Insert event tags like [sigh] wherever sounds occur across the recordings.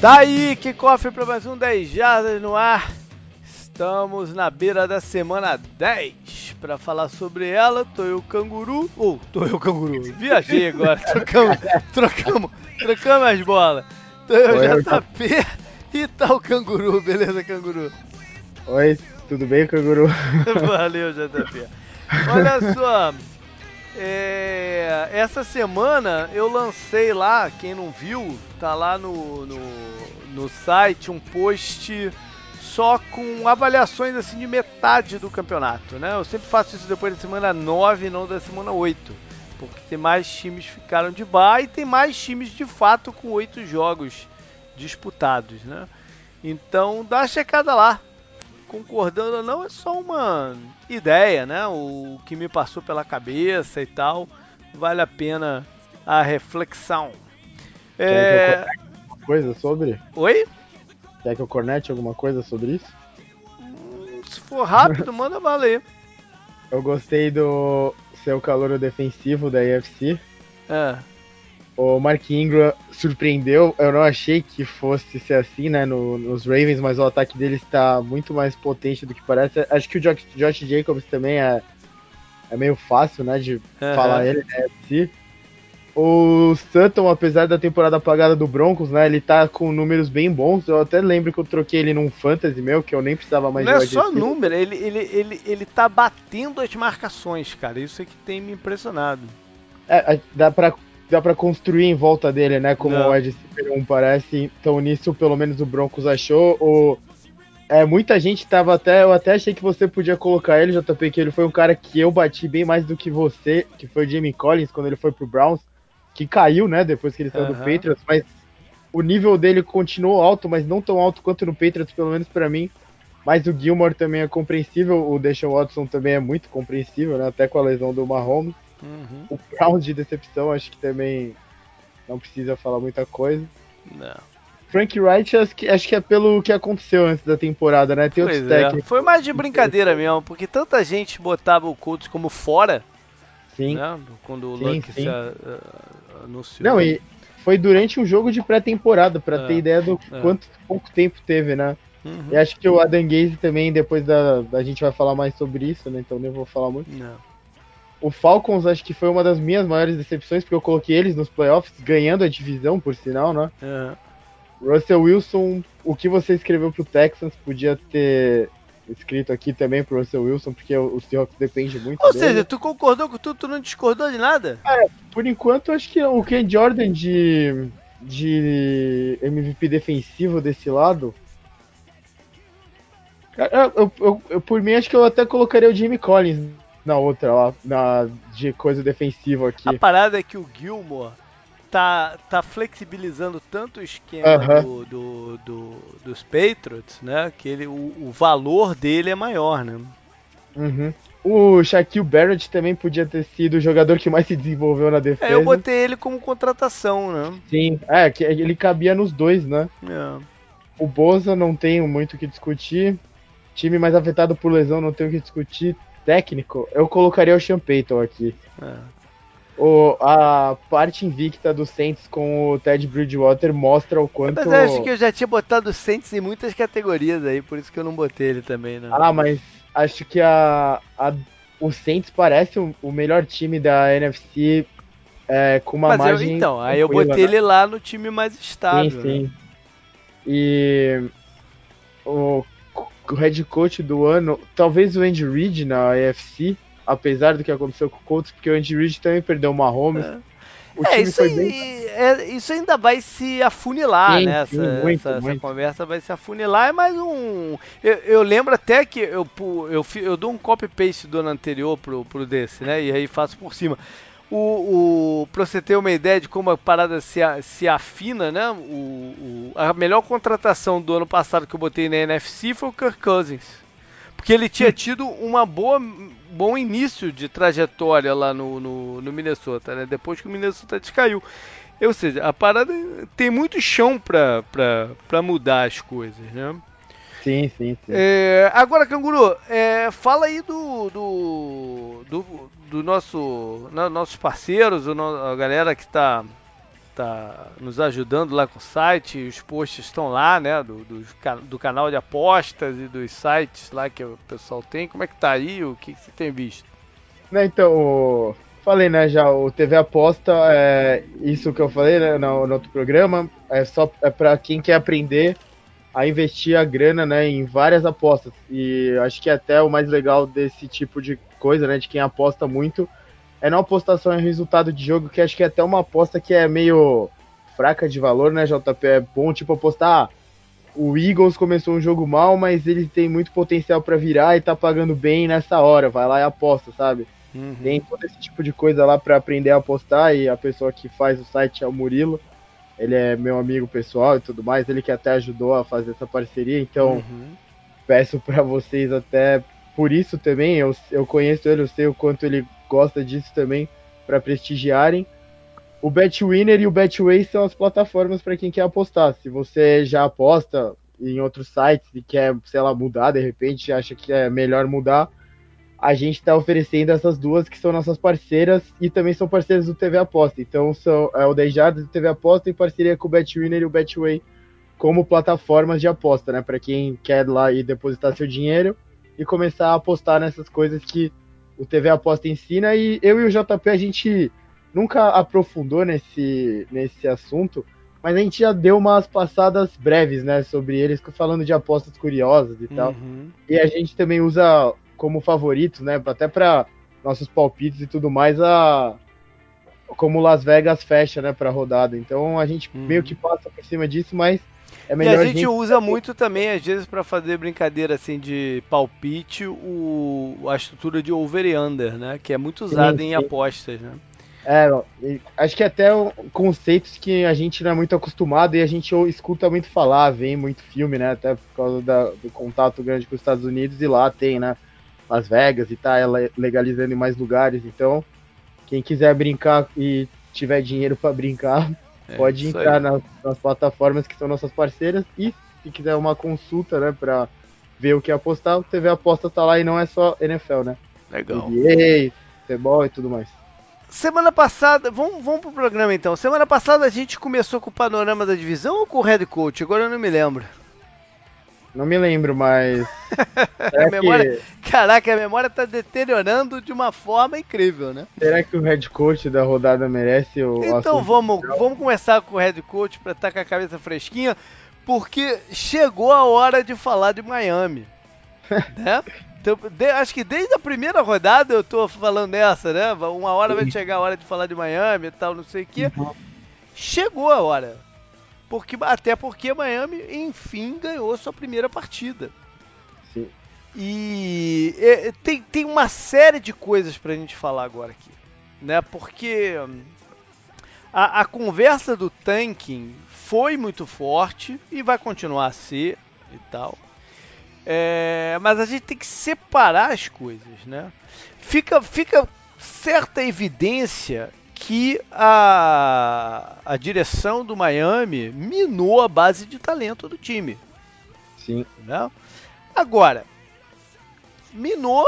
Daí, que cofre para mais um 10 Jardas no ar. Estamos na beira da semana 10 para falar sobre ela. Tô eu, canguru. Ou, oh, tô eu, canguru. Viajei agora. [laughs] Trocamos, trocamos, trocamos as bolas. Tô eu, JP eu... e tá o canguru. Beleza, canguru? Oi, tudo bem, canguru? [laughs] Valeu, JP. Olha só. É, essa semana eu lancei lá, quem não viu, tá lá no, no, no site um post só com avaliações assim de metade do campeonato, né? Eu sempre faço isso depois da semana 9 não da semana 8, porque tem mais times que ficaram de bar e tem mais times de fato com oito jogos disputados, né? Então dá uma checada lá, concordando ou não, é só uma ideia, né? O que me passou pela cabeça e tal. Vale a pena a reflexão. É... alguma coisa sobre? Oi? Quer que eu cornete alguma coisa sobre isso? Hum, se for rápido, [laughs] manda valer. Eu gostei do seu calor defensivo da UFC. É. O Mark Ingram surpreendeu. Eu não achei que fosse ser assim, né, no, nos Ravens, mas o ataque dele está muito mais potente do que parece. Acho que o Josh, Josh Jacobs também é, é meio fácil, né, de uhum. falar ele na UFC. O Sutton, apesar da temporada apagada do Broncos, né, ele tá com números bem bons. Eu até lembro que eu troquei ele num fantasy meu, que eu nem precisava mais Não é só número, ele, ele, ele, ele tá batendo as marcações, cara. Isso é que tem me impressionado. É, dá pra dá para construir em volta dele, né? Como Não. o Ed Super 1 parece. Então nisso pelo menos o Broncos achou. O, é, muita gente tava até. Eu até achei que você podia colocar ele, JP, que ele foi um cara que eu bati bem mais do que você, que foi o Jamie Collins quando ele foi pro Browns, que caiu, né? Depois que ele saiu do Patriots, mas o nível dele continuou alto, mas não tão alto quanto no Patriots, pelo menos para mim. Mas o Gilmore também é compreensível, o Deshaun Watson também é muito compreensível, né? Até com a lesão do Mahomes. Uhum. O Browns de decepção, acho que também não precisa falar muita coisa. Não. Frank Wright, acho que, acho que é pelo que aconteceu antes da temporada, né? Tem pois é. Foi mais de brincadeira mesmo, porque tanta gente botava o Colts como fora. Sim. Né? Quando o sim, Luck sim. se uh, anunciou. Não, e foi durante um jogo de pré-temporada, para é, ter ideia do é. quanto pouco tempo teve, né? Uhum. E acho que o Adam Gaze também, depois da. A gente vai falar mais sobre isso, né? Então nem vou falar muito. Não. O Falcons acho que foi uma das minhas maiores decepções, porque eu coloquei eles nos playoffs, ganhando a divisão, por sinal, né? Uhum. Russell Wilson, o que você escreveu pro Texans podia ter escrito aqui também pro Russell Wilson, porque o Seahawks depende muito Ou dele. seja, tu concordou com tudo, tu não discordou de nada? É, por enquanto acho que o Ken Jordan de, de MVP defensivo desse lado. Eu, eu, eu, eu, por mim, acho que eu até colocaria o Jimmy Collins na outra lá, na, de coisa defensiva aqui. A parada é que o Gilmore tá, tá flexibilizando tanto o esquema do, do, do, dos Patriots, né? Que ele, o, o valor dele é maior, né? Uhum. O Shaquille Barrett também podia ter sido o jogador que mais se desenvolveu na defesa. É, eu botei ele como contratação, né? Sim, é, que ele cabia nos dois, né? É. O Boza não tenho muito o que discutir. Time mais afetado por lesão não tenho o que discutir técnico, eu colocaria o Sean Payton aqui. É. O, a parte invicta do Saints com o Ted Bridgewater mostra o quanto. Mas eu acho que eu já tinha botado o Saints em muitas categorias aí, por isso que eu não botei ele também, não. Ah, mas acho que a, a o Saints parece o, o melhor time da NFC é, com uma mas margem. Eu, então, aí eu botei né? ele lá no time mais estável. Sim, sim. Né? E o o head coach do ano, talvez o Andy Reid na AFC, apesar do que aconteceu com o Colts, porque o Andy Reid também perdeu o Mahomes. É. é, isso, aí, bem... é, isso ainda vai se afunilar, sim, né? Sim, essa, muito, essa, muito. essa, conversa vai se afunilar. É mais um. Eu, eu lembro até que eu, eu, eu, dou um copy-paste do ano anterior pro, pro desse, né? E aí faço por cima o, o para você ter uma ideia de como a parada se, se afina, né? O, o, a melhor contratação do ano passado que eu botei na NFC foi o Kirk Cousins. Porque ele tinha tido uma boa bom início de trajetória lá no, no, no Minnesota, né? Depois que o Minnesota descaiu. Ou seja, a parada tem muito chão para mudar as coisas, né? Sim, sim, sim. É, agora, Canguru, é, fala aí do, do, do, do nosso, no, nossos parceiros, a galera que está tá nos ajudando lá com o site. Os posts estão lá, né? Do, do, do, canal de apostas e dos sites lá que o pessoal tem. Como é que tá aí? O que, que você tem visto? Né, então, falei, né, já, o TV Aposta, é, isso que eu falei né, no, no outro programa, é só é para quem quer aprender a investir a grana, né, em várias apostas. E acho que até o mais legal desse tipo de coisa, né, de quem aposta muito, é não apostar só em resultado de jogo, que acho que é até uma aposta que é meio fraca de valor, né, JP? É bom, tipo, apostar, ah, o Eagles começou um jogo mal, mas ele tem muito potencial para virar e tá pagando bem nessa hora, vai lá e aposta, sabe? Uhum. Tem todo esse tipo de coisa lá para aprender a apostar e a pessoa que faz o site é o Murilo. Ele é meu amigo pessoal e tudo mais, ele que até ajudou a fazer essa parceria, então uhum. peço para vocês até por isso também, eu, eu conheço ele, eu sei o quanto ele gosta disso também, para prestigiarem. O Betwinner e o Betway são as plataformas para quem quer apostar. Se você já aposta em outros sites e quer, sei lá, mudar de repente, acha que é melhor mudar, a gente está oferecendo essas duas que são nossas parceiras e também são parceiras do TV Aposta. Então são é o 10 Jardas do TV Aposta em parceria com o Betwinner e o Betway como plataformas de aposta, né? Para quem quer lá e depositar seu dinheiro e começar a apostar nessas coisas que o TV Aposta ensina. E eu e o JP a gente nunca aprofundou nesse, nesse assunto, mas a gente já deu umas passadas breves, né, sobre eles, falando de apostas curiosas e tal. Uhum. E a gente também usa como favoritos, né? Até para nossos palpites e tudo mais, a como Las Vegas fecha, né, para rodada. Então a gente uhum. meio que passa por cima disso, mas é e a gente, gente usa muito também às vezes para fazer brincadeira assim de palpite o a estrutura de over e under, né, que é muito usada em apostas, né? É, acho que até conceitos que a gente não é muito acostumado e a gente escuta muito falar, vem muito filme, né? Até por causa da, do contato grande com os Estados Unidos e lá tem, né? Las Vegas e tá legalizando em mais lugares. Então, quem quiser brincar e tiver dinheiro para brincar, é, pode entrar nas, nas, plataformas que são nossas parceiras. E se quiser uma consulta, né, para ver o que apostar, o TV Aposta tá lá e não é só NFL, né? Legal. NBA, futebol e tudo mais. Semana passada, vamos, vamos pro programa então. Semana passada a gente começou com o panorama da divisão ou com o head coach? Agora eu não me lembro. Não me lembro, mas. [laughs] a memória... Que... Caraca, a memória tá deteriorando de uma forma incrível, né? Será que o head coach da rodada merece o. Então vamos, vamos começar com o head coach pra estar tá com a cabeça fresquinha, porque chegou a hora de falar de Miami. [laughs] né? Então, de, acho que desde a primeira rodada eu tô falando dessa, né? Uma hora vai chegar a hora de falar de Miami e tal, não sei o quê. Uhum. Chegou a hora. Porque, até porque Miami, enfim, ganhou sua primeira partida. Sim. E é, tem, tem uma série de coisas pra gente falar agora aqui. Né? Porque a, a conversa do tanking foi muito forte e vai continuar a ser e tal. É, mas a gente tem que separar as coisas, né? Fica, fica certa evidência que a, a direção do Miami minou a base de talento do time. Sim. Né? Agora, minou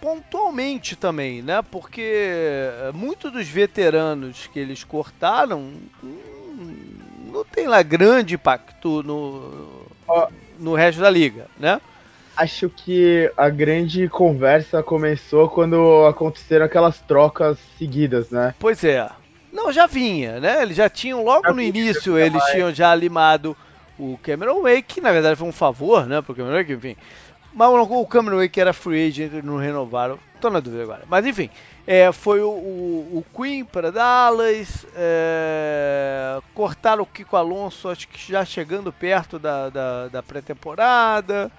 pontualmente também, né? Porque muitos dos veteranos que eles cortaram hum, não tem lá grande impacto no, no resto da liga, né? Acho que a grande conversa começou quando aconteceram aquelas trocas seguidas, né? Pois é. Não, já vinha, né? Eles já tinham, logo já no início, eles mais. tinham já limado o Cameron Wake, que na verdade foi um favor, né, pro Cameron Wake, enfim. Mas o Cameron Wake era free agent, não renovaram. Tô na dúvida agora. Mas enfim, é, foi o, o, o Queen para Dallas, é, cortaram o Kiko Alonso, acho que já chegando perto da, da, da pré-temporada.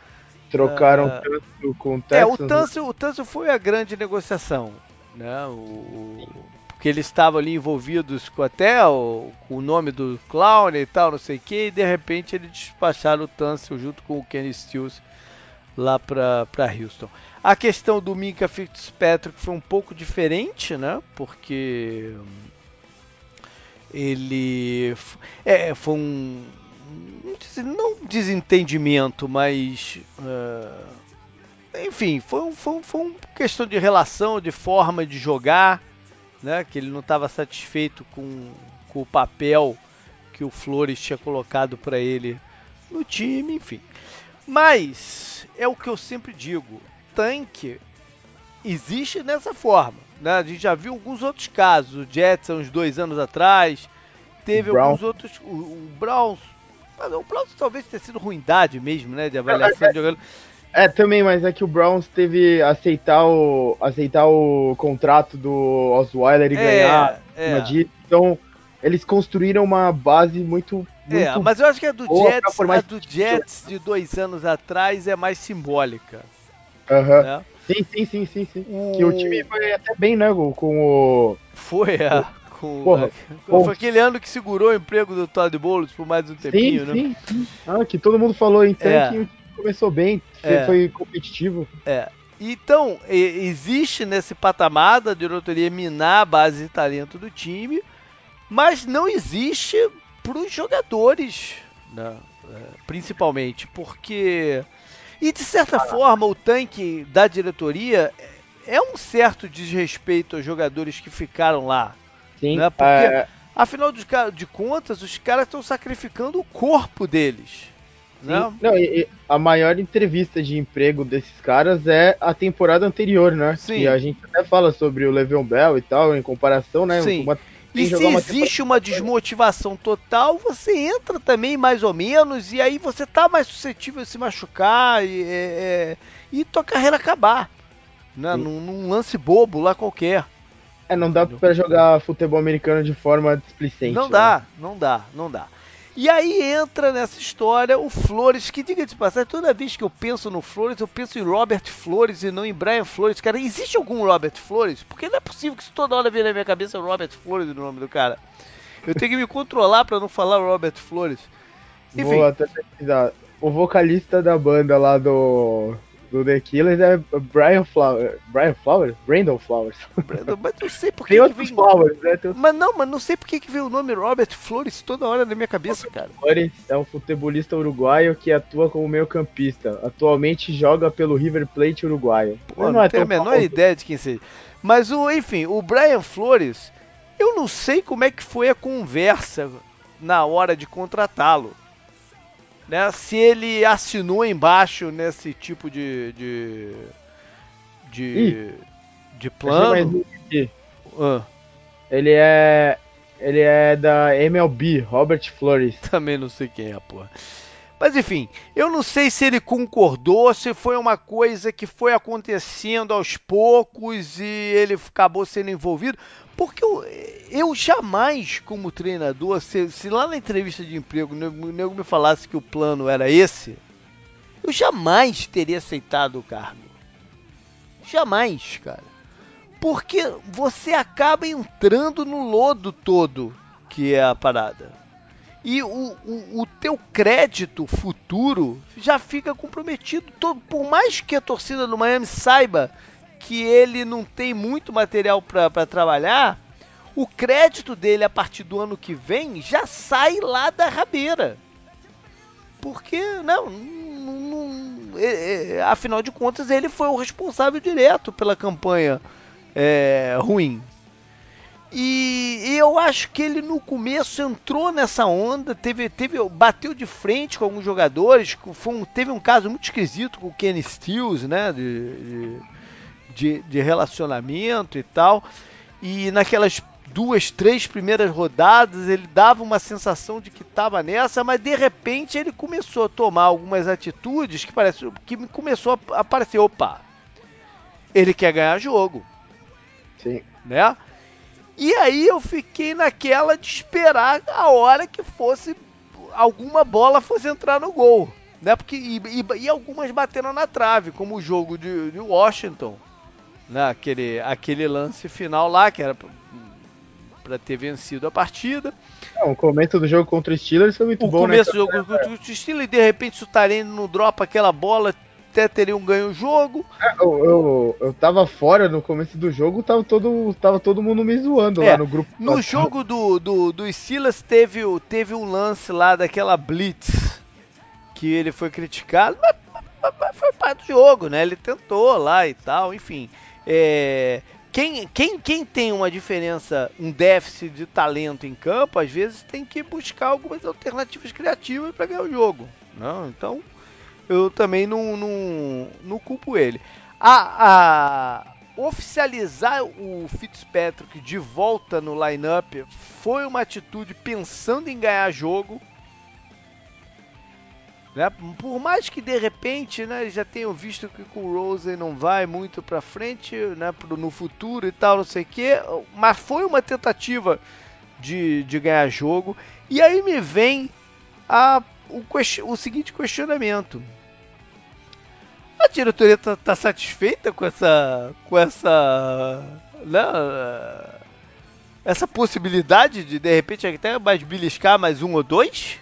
Trocaram uh, Tâncio com o Texas. É, o Tâncio, o Tâncio foi a grande negociação, né? O, porque eles estavam ali envolvidos com até o, com o nome do Clown e tal, não sei o que, e de repente eles despacharam o Tâncio junto com o Kenny Stills lá para Houston. A questão do Minka Fitzpatrick foi um pouco diferente, né? Porque ele é, foi um, não desentendimento, mas. Uh, enfim, foi, foi, foi uma questão de relação, de forma de jogar, né? Que ele não estava satisfeito com, com o papel que o Flores tinha colocado para ele no time, enfim. Mas é o que eu sempre digo, tanque existe dessa forma. Né? A gente já viu alguns outros casos, o Jets uns dois anos atrás, teve alguns outros, o, o Browns, o Browns talvez tenha sido ruindade mesmo, né, de avaliação é, de jogador. É, também, mas é que o Browns teve aceitar o aceitar o contrato do Osweiler e é, ganhar é. Disso, então eles construíram uma base muito, é, muito É, mas eu acho que a do Jets, a do Jets de dois anos atrás é mais simbólica. Aham. Né? Sim, sim, sim, sim, sim. O... Que o time foi até bem, né, com o... Foi, é. Com, Porra, foi aquele ano que segurou o emprego do Todd Bowles por mais um tempinho, sim, né? Sim, sim. Ah, que todo mundo falou então é. que começou bem, é. foi competitivo. É. Então, existe nesse patamar da diretoria minar a base de talento do time, mas não existe para os jogadores, né? É, principalmente, porque e de certa forma, o tanque da diretoria é um certo desrespeito aos jogadores que ficaram lá. Sim. Né? Porque, é... afinal de, de contas, os caras estão sacrificando o corpo deles. Né? Não, e, e a maior entrevista de emprego desses caras é a temporada anterior, né? Sim. E a gente até fala sobre o Le'Veon Bell e tal, em comparação, né? Sim. Uma e se existe uma desmotivação total, você entra também mais ou menos, e aí você tá mais suscetível a se machucar e, é, é e tua carreira acabar. Né? Num, num, lance bobo lá qualquer. É, não dá para jogar futebol americano de forma displicente. Não dá, né? não dá, não dá. E aí entra nessa história o Flores, que diga de passagem, toda vez que eu penso no Flores, eu penso em Robert Flores e não em Brian Flores. Cara, existe algum Robert Flores? Porque não é possível que isso toda hora venha na minha cabeça o Robert Flores o nome do cara. Eu tenho que me controlar para não falar Robert Flores. Enfim. Vou até pesquisar. O vocalista da banda lá do do The Killers é Brian Flowers. Brian Flowers? Brandon Flowers. Brandon, mas não sei por que. Tem outros vem... Flowers, né? Mas não, mas não sei por que, que veio o nome Robert Flores toda hora na minha cabeça, Robert cara. Flores é um futebolista uruguaio que atua como meio-campista. Atualmente joga pelo River Plate uruguaio. Pô, não, não é tenho a menor famoso. ideia de quem seja. Mas o, enfim, o Brian Flores, eu não sei como é que foi a conversa na hora de contratá-lo né, se ele assinou embaixo nesse tipo de de de, de plano. Ah. Ele é ele é da MLB, Robert Flores. [laughs] Também não sei quem é, porra. Mas enfim, eu não sei se ele concordou, se foi uma coisa que foi acontecendo aos poucos e ele acabou sendo envolvido. Porque eu, eu jamais, como treinador, se, se, lá na entrevista de emprego o nego me falasse que o plano era esse, eu jamais teria aceitado o cargo. Jamais, cara. Porque você acaba entrando no lodo todo que é a parada e o, o, o, teu crédito futuro já fica comprometido. Todo, por mais que a torcida do Miami saiba que ele não tem muito material para trabalhar, o crédito dele a partir do ano que vem já sai lá da rabeira. Porque, não, não, não é, é, afinal de contas, ele foi o responsável direto pela campanha é, ruim. E, e, eu acho que ele no começo entrou nessa onda, teve, teve, bateu de frente com alguns jogadores. Um, teve um caso muito esquisito com o Kenny Stills, né? De, de, de, relacionamento e tal. E naquelas duas, três primeiras rodadas ele dava uma sensação de que estava nessa, mas de repente ele começou a tomar algumas atitudes que parece que começou a aparecer, opa, ele quer ganhar jogo. Sim. Né? E aí eu fiquei naquela de esperar a hora que fosse alguma bola fosse entrar no gol. Né? Porque, e, e, e algumas bateram na trave, como o jogo de, de Washington. Né? Aquele, aquele lance final lá, que era para ter vencido a partida. Não, o começo do jogo contra o Steelers foi muito o bom, O começo né? do jogo contra o Steelers, e de repente o Sutarene não dropa aquela bola, até teriam ganho o jogo. É, eu, eu, eu tava fora no começo do jogo, tava todo, tava todo mundo me zoando é, lá no grupo. No jogo do, do, do Silas teve, teve um lance lá daquela Blitz que ele foi criticado, mas, mas foi parte do jogo, né? Ele tentou lá e tal, enfim. É, quem, quem, quem tem uma diferença, um déficit de talento em campo, às vezes tem que buscar algumas alternativas criativas para ganhar o jogo. Não? Então, eu também não, não, não culpo ele. A, a, oficializar o Fitzpatrick de volta no lineup foi uma atitude pensando em ganhar jogo. Né? Por mais que de repente né, já tenham visto que com o Rosen não vai muito para frente né, no futuro e tal, não sei o que, mas foi uma tentativa de, de ganhar jogo. E aí me vem a, o, o seguinte questionamento: a diretoria tá, tá, satisfeita com essa. com essa. Né, essa possibilidade de de repente até mais beliscar mais um ou dois?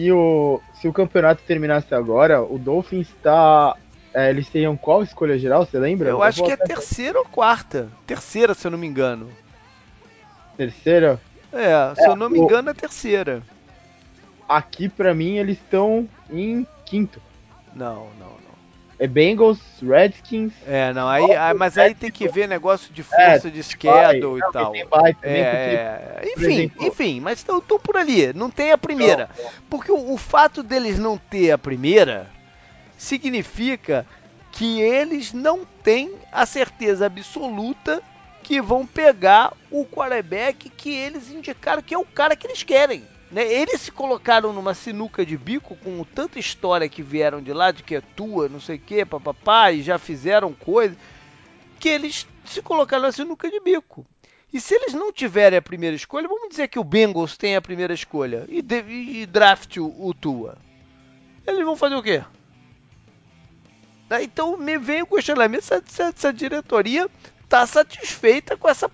Se o, se o campeonato terminasse agora, o Dolphins está. É, eles teriam qual escolha geral, você lembra? Eu, eu acho que é terceira ou quarta. Terceira, se eu não me engano. Terceira? É, se é, eu não me o... engano, é terceira. Aqui, para mim, eles estão em quinto. Não, não, não. É Bengals, Redskins. É, não, aí, aí mas aí tem que ver negócio de força é, de schedule e tal. Também, é, porque, enfim, exemplo, enfim, mas estão por ali, não tem a primeira. Não. Porque o, o fato deles não ter a primeira significa que eles não têm a certeza absoluta que vão pegar o quarterback que eles indicaram que é o cara que eles querem. Né? Eles se colocaram numa sinuca de bico com tanta história que vieram de lá, de que é tua, não sei o que, papapá, e já fizeram coisa, que eles se colocaram na sinuca de bico. E se eles não tiverem a primeira escolha, vamos dizer que o Bengals tem a primeira escolha e, de, e draft o, o Tua. Eles vão fazer o quê? Então me vem o questionamento se, se, se a diretoria está satisfeita com essa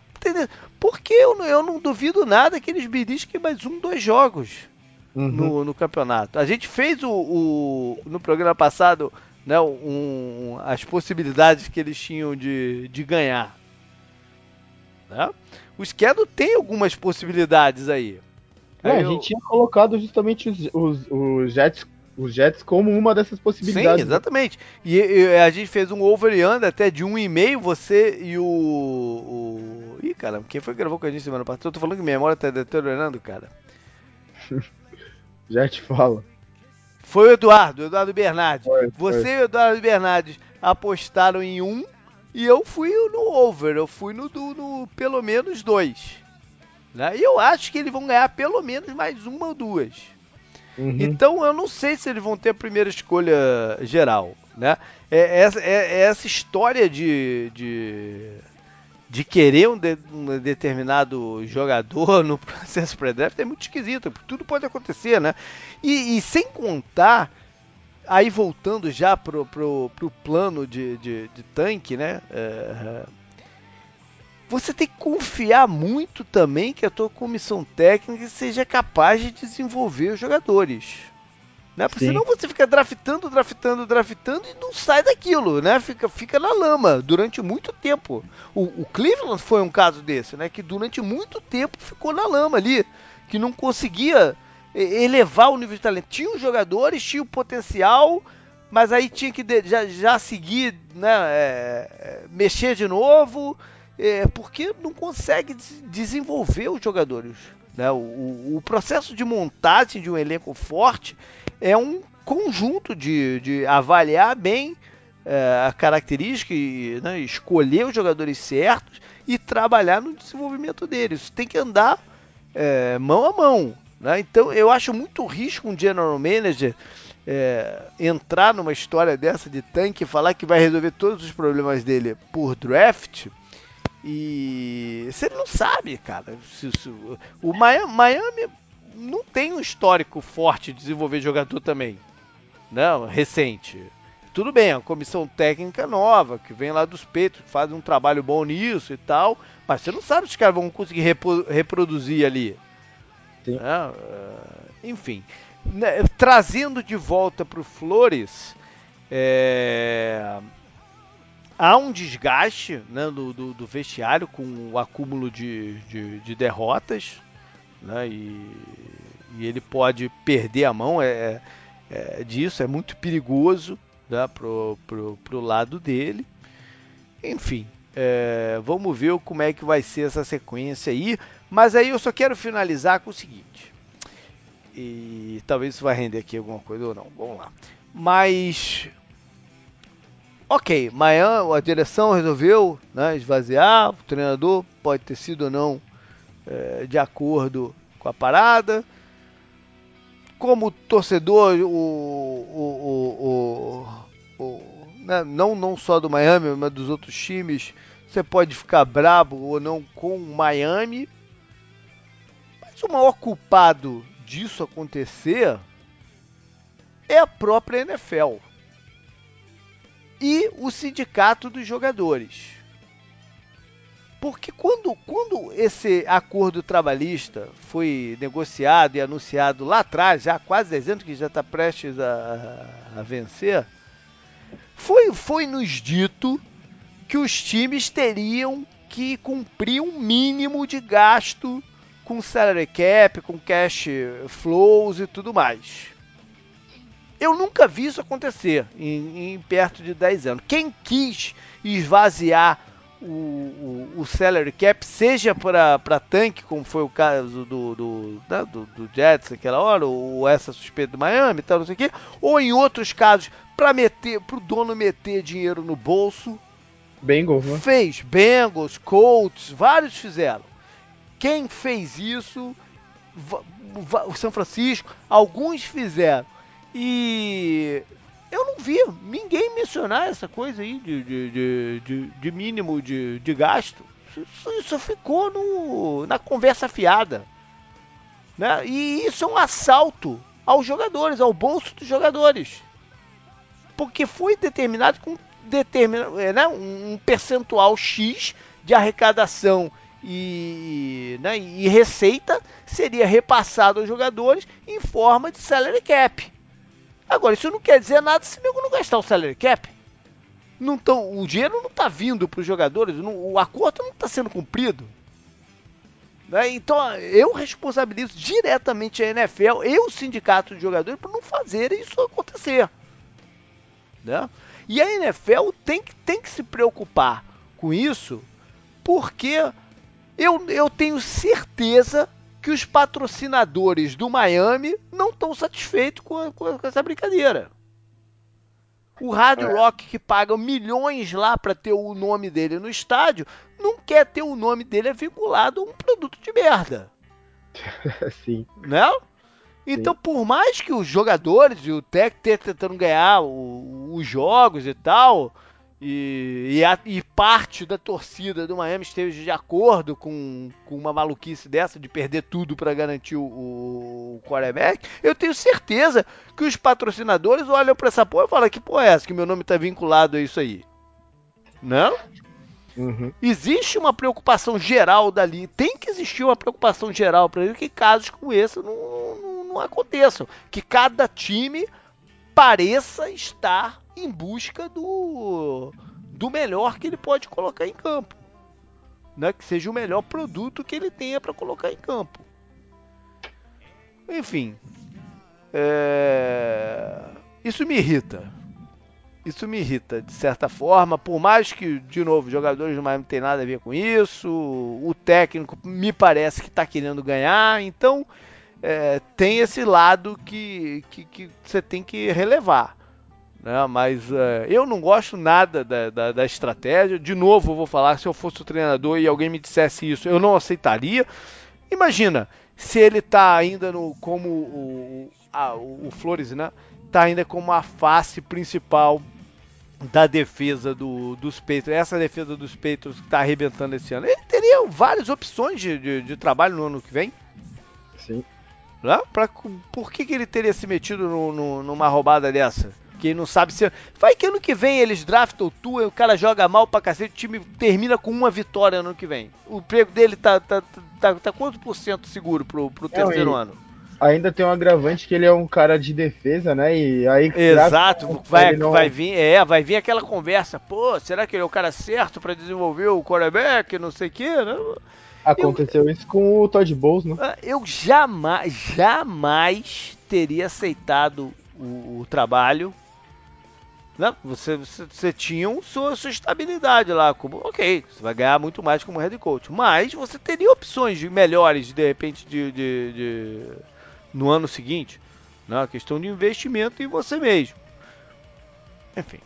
porque eu, eu não duvido nada que eles belisquem mais um, dois jogos uhum. no, no campeonato. A gente fez o, o no programa passado né, um, as possibilidades que eles tinham de, de ganhar. Né? O Schedule tem algumas possibilidades aí. É, aí a eu... gente tinha colocado justamente os, os, os Jets os Jets como uma dessas possibilidades. Sim, exatamente. E, e a gente fez um over e under até de um e meio, você e o, o. Ih, cara, quem foi que gravou com a gente semana passada? Eu tô falando que minha memória tá deteriorando, cara. [laughs] Já te falo. Foi o Eduardo, o Eduardo Bernardes. Foi, você foi. e o Eduardo Bernardes apostaram em um e eu fui no over, eu fui no, no, no pelo menos dois. Né? E eu acho que eles vão ganhar pelo menos mais uma ou duas. Uhum. Então eu não sei se eles vão ter a primeira escolha geral, né? É, é, é, é essa história de, de, de querer um, de, um, determinado jogador no [laughs] processo pré-draft é muito esquisito, porque tudo pode acontecer, né? E, e, sem contar, aí voltando já pro, pro, pro plano de, de, de tanque, né? É, você tem que confiar muito também que a tua comissão técnica seja capaz de desenvolver os jogadores. Né? Porque senão você fica draftando, draftando, draftando e não sai daquilo, né? Fica, fica na lama durante muito tempo. O, o Cleveland foi um caso desse, né? Que durante muito tempo ficou na lama ali, que não conseguia elevar o nível de talento. Tinha os jogadores, tinha o potencial, mas aí tinha que já, já seguir, né? É, é mexer de novo é, porque não consegue desenvolver os jogadores. Né? O, o, processo de montagem de um elenco forte é um conjunto de, de avaliar bem é, a característica e né, escolher os jogadores certos e trabalhar no desenvolvimento deles. Tem que andar é, mão a mão. Né? Então eu acho muito risco um general manager é, entrar numa história dessa de tanque e falar que vai resolver todos os problemas dele por draft e você não sabe, cara. Se, se, o Miami, Miami, não tem um histórico forte de desenvolver jogador também. Não, recente. Tudo bem, a comissão técnica nova, que vem lá dos peitos, faz um trabalho bom nisso e tal, mas você não sabe se os caras vão conseguir reproduzir ali. Sim. É, enfim, né, trazendo de volta para o Flores, é, há um desgaste né, do, do, do, vestiário com o acúmulo de, de, de derrotas né, e, e, ele pode perder a mão é, é, é disso, é muito perigoso né, pro, pro, pro lado dele. Enfim, É, vamos ver como é que vai ser essa sequência aí. Mas aí eu só quero finalizar com o seguinte. E talvez isso vai render aqui alguma coisa ou não. Vamos lá. Mas. Ok, Miami, a direção resolveu né, esvaziar. O treinador pode ter sido ou não é, de acordo com a parada. Como torcedor, o, o, o, o né, não, não só do Miami, mas dos outros times, você pode ficar brabo ou não com o Miami. Mas o maior culpado disso acontecer é a própria NFL e o sindicato dos jogadores. Porque quando, quando esse acordo trabalhista foi negociado e anunciado lá atrás, já há quase 10 anos que já está prestes a, a vencer, foi, foi nos dito que os times teriam que cumprir um mínimo de gasto com salary cap, com cash flows e tudo mais. Eu nunca vi isso acontecer em, em perto de 10 anos. Quem quis esvaziar o, o, o salary cap, seja para tanque, como foi o caso do, do, né, do, do Jets naquela hora, ou essa suspeita do Miami, tal, não sei o quê, ou em outros casos, para meter, para o dono meter dinheiro no bolso. Bengals, né? Fez. Bengals, Colts, vários fizeram. Quem fez isso? O São Francisco, alguns fizeram. E eu não vi ninguém mencionar essa coisa aí de, de, de, de mínimo de, de gasto. Isso, isso, ficou no, na conversa fiada. Né? E isso é um assalto aos jogadores, ao bolso dos jogadores. Porque foi determinado com determina, né, um percentual X de arrecadação e, né, e receita seria repassado aos jogadores em forma de salary cap. Agora, isso não quer dizer nada se nego não gastar o salary cap. Não tão, o dinheiro não está vindo para os jogadores, não, o acordo não está sendo cumprido. Né? Então, eu responsabilizo diretamente a NFL e o sindicato de jogadores por não fazer isso acontecer. Né? E a NFL tem que, tem que se preocupar com isso, porque eu, eu tenho certeza que os patrocinadores do Miami não estão satisfeitos com, com, com, essa brincadeira. O Hard é. Rock, que paga milhões lá para ter o nome dele no estádio, não quer ter o nome dele vinculado a um produto de merda. [laughs] Sim. Né? Então, Sim. por mais que os jogadores e o técnico estejam tentando ganhar o, os jogos e tal, e, e, a, e, parte da torcida do Miami esteja de acordo com, com uma maluquice dessa de perder tudo para garantir o, o, quarterback, eu tenho certeza que os patrocinadores olham para essa porra e falam que porra é essa, que meu nome está vinculado a isso aí. Não? Uhum. Existe uma preocupação geral dali, tem que existir uma preocupação geral para que casos como esse não, não, não aconteçam. Que cada time pareça estar em busca do, do melhor que ele pode colocar em campo. Né? Que seja o melhor produto que ele tenha para colocar em campo. Enfim. É... Isso me irrita. Isso me irrita, de certa forma. Por mais que, de novo, os jogadores do Miami não tem nada a ver com isso. O técnico me parece que está querendo ganhar. Então, é, tem esse lado que, que, que, você tem que relevar. Né? Mas é, eu não gosto nada da, da, da, estratégia. De novo, eu vou falar: se eu fosse o treinador e alguém me dissesse isso, eu não aceitaria. Imagina se ele está ainda no, como o, a, o Flores, né? Está ainda como a face principal da defesa do, dos Patriots, essa defesa dos Patriots que está arrebentando esse ano. Ele teria várias opções de, de, de trabalho no ano que vem. Sim. Né? Pra, por que, que ele teria se metido no, no, numa roubada dessa? Que não sabe se. Vai que ano que vem eles draftam tu, o cara joga mal pra cacete, o time termina com uma vitória no ano que vem. O emprego dele tá, tá, tá, tá quantos por cento seguro pro, pro terceiro ano? Ainda tem um agravante que ele é um cara de defesa, né? E aí. Exato, vai, não... vai vir, é, vai vir aquela conversa, pô, será que ele é o cara certo para desenvolver o quarterback, não sei o quê, né? Aconteceu eu, isso com o Todd Bowles, né? Ah, eu jamais, jamais teria aceitado o, o trabalho né? Você, você, você tinha um, sua, sua estabilidade lá, como, ok, você vai ganhar muito mais como head coach, mas você teria opções melhores, de repente, de, de, de no ano seguinte, né? A questão de investimento em você mesmo. Enfim.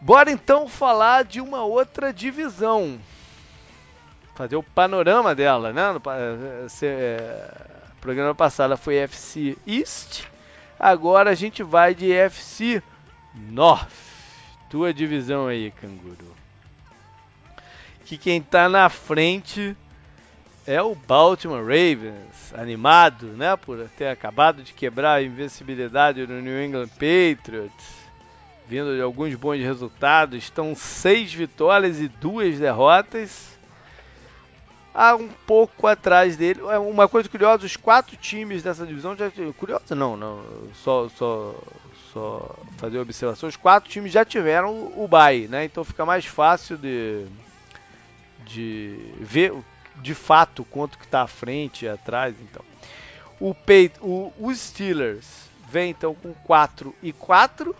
Bora então falar de uma outra divisão. Fazer o panorama dela, né? No, se, é, programa passado foi FC East, agora a gente vai de FC North. Tua divisão aí, canguru. Que quem tá na frente é o Baltimore Ravens, animado, né, por ter acabado de quebrar a invencibilidade do New England Patriots, vindo de alguns bons resultados, estão seis vitórias e duas derrotas. Há um pouco atrás dele, é uma coisa curiosa, os quatro times dessa divisão já curiosa não, não, só só só fazer observação, os quatro times já tiveram o bye, né? Então fica mais fácil de de ver de fato quanto que está à frente e atrás, então. O, Peit, o os Steelers vem então com 4 e 4.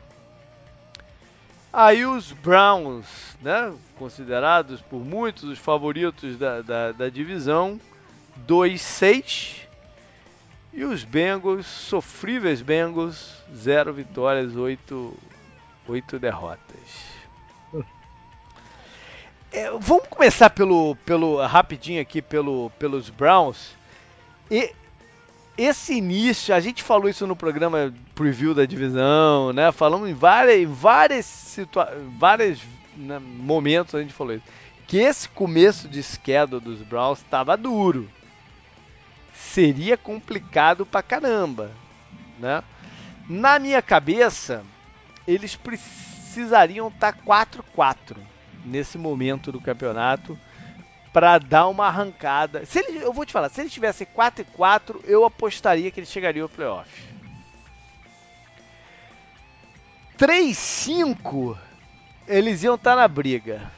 Aí os Browns, né, considerados por muitos os favoritos da, da, da divisão, 2-6. E os Bengals, sofríveis Bengals, 0 vitórias, 8, 8 derrotas. É, vamos começar pelo, pelo rapidinho aqui pelo, pelos Browns. E esse início, a gente falou isso no programa preview da divisão, né? Falamos em várias, várias situações, vários né, momentos a gente falou isso. Que esse começo de schedule dos Browns estava duro. Seria complicado pra caramba, né? Na minha cabeça, eles precisariam estar tá 4-4 nesse momento do campeonato para dar uma arrancada. Se eu vou te falar, se ele tivesse 4 e 4, eu apostaria que ele chegaria ao playoff. 3 5, eles iam estar tá na briga.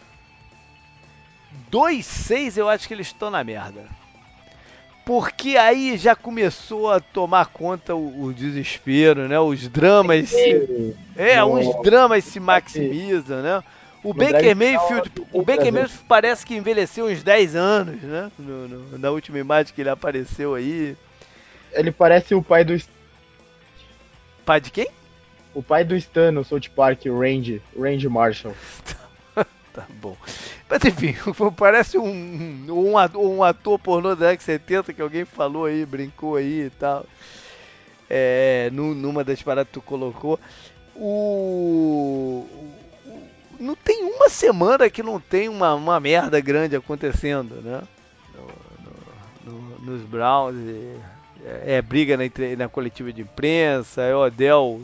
2 6, eu acho que eles estão na merda. Porque aí já começou a tomar conta o, o desespero, né? Os dramas se, é, os dramas se maximizam, né? O Baker Mayfield, o Baker Mayfield parece que envelheceu uns 10 anos, né? No, no, na última imagem que ele apareceu aí. Ele parece o pai do. Pai de quem? O pai do Stan no South Park, Range, Range Marshall. [laughs] tá bom. Mas enfim, [laughs] parece um, um, um ator pornô da década 70 que alguém falou aí, brincou aí e tal. É, numa das paradas que tu colocou. O, não tem uma semana que não tem uma, uma merda grande acontecendo, né? No, no, no, nos Browns. É, é, briga na, na, coletiva de imprensa, é o Odell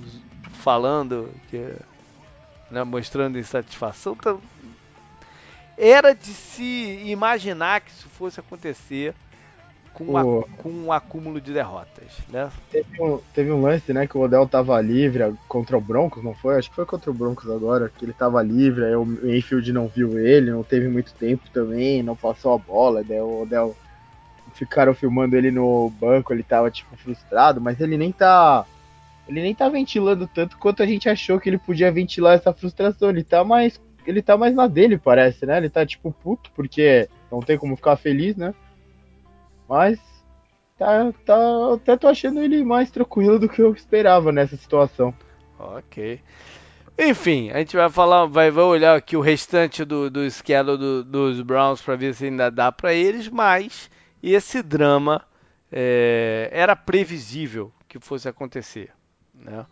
falando, que, né, mostrando insatisfação. Então, era de se imaginar que isso fosse acontecer com, o... a, com um acúmulo de derrotas, né? Teve um, teve um lance, né, que o Odell tava livre contra o Broncos, não foi? Acho que foi contra o Broncos agora, que ele tava livre, aí o Mayfield não viu ele, não teve muito tempo também, não passou a bola, daí o Odell ficaram filmando ele no banco, ele tava tipo frustrado, mas ele nem tá ele nem tá ventilando tanto quanto a gente achou que ele podia ventilar essa frustração, ele tá mais ele tá mais na dele, parece, né? Ele tá tipo puto porque não tem como ficar feliz, né? Mas tá, tá, até tô achando ele mais tranquilo do que eu esperava nessa situação. Ok. Enfim, a gente vai falar, vai, vai olhar aqui o restante do, do schedule do, dos Browns para ver se ainda dá para eles, mas esse drama é, era previsível que fosse acontecer. Né?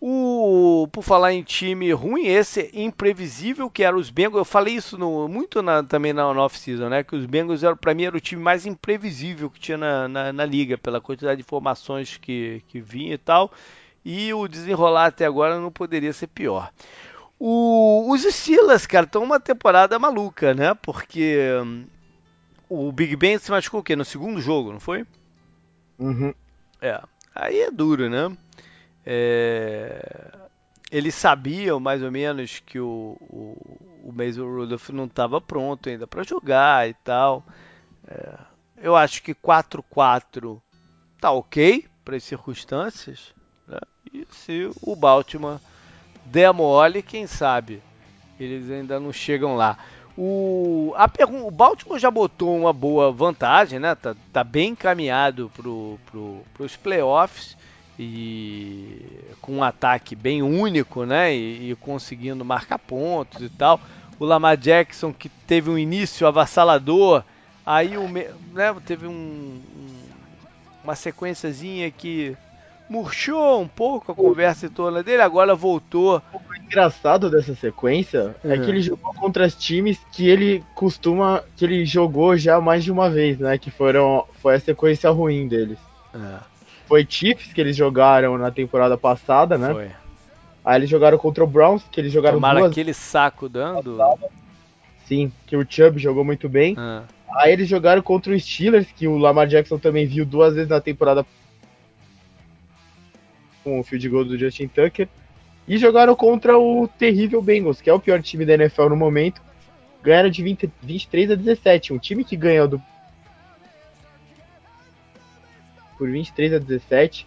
O, por falar em time ruim, esse imprevisível que era os Bengals, eu falei isso no, muito na, também na, off-season, né? Que os Bengals, para mim, era o time mais imprevisível que tinha na, na, na, liga, pela quantidade de informações que, que vinha e tal. E o desenrolar até agora não poderia ser pior. O, os Steelers, cara, estão uma temporada maluca, né? Porque um, o Big Ben se machucou o quê? No segundo jogo, não foi? Uhum. É. Aí é duro, né? É, eles sabiam mais ou menos que o, o, o Mason Rudolph não estava pronto ainda para jogar e tal. É, eu acho que 4-4 tá ok para as circunstâncias. Né? E se o Baltimore der mole, quem sabe eles ainda não chegam lá. O, a o Baltimore já botou uma boa vantagem, né? Tá, tá bem encaminhado pro, pro, pros playoffs e com um ataque bem único, né? E, e, conseguindo marcar pontos e tal. O Lamar Jackson que teve um início avassalador, aí o, né, teve um, um, uma sequenciazinha que murchou um pouco a conversa em torno dele, agora voltou. O engraçado dessa sequência é. é que ele jogou contra os times que ele costuma. que ele jogou já mais de uma vez, né? Que foram. Foi a sequência ruim deles. É. Foi Chiefs que eles jogaram na temporada passada, né? Foi. Aí eles jogaram contra o Browns, que eles jogaram Tomaram duas... aquele saco dando. Sim, que o Chubb jogou muito bem. Ah. Aí eles jogaram contra o Steelers, que o Lamar Jackson também viu duas vezes na temporada com o field goal do Justin Tucker. E jogaram contra o terrível Bengals, que é o pior time da NFL no momento. Ganharam de 20, 23 a 17. Um time que ganhou do... por 23 a 17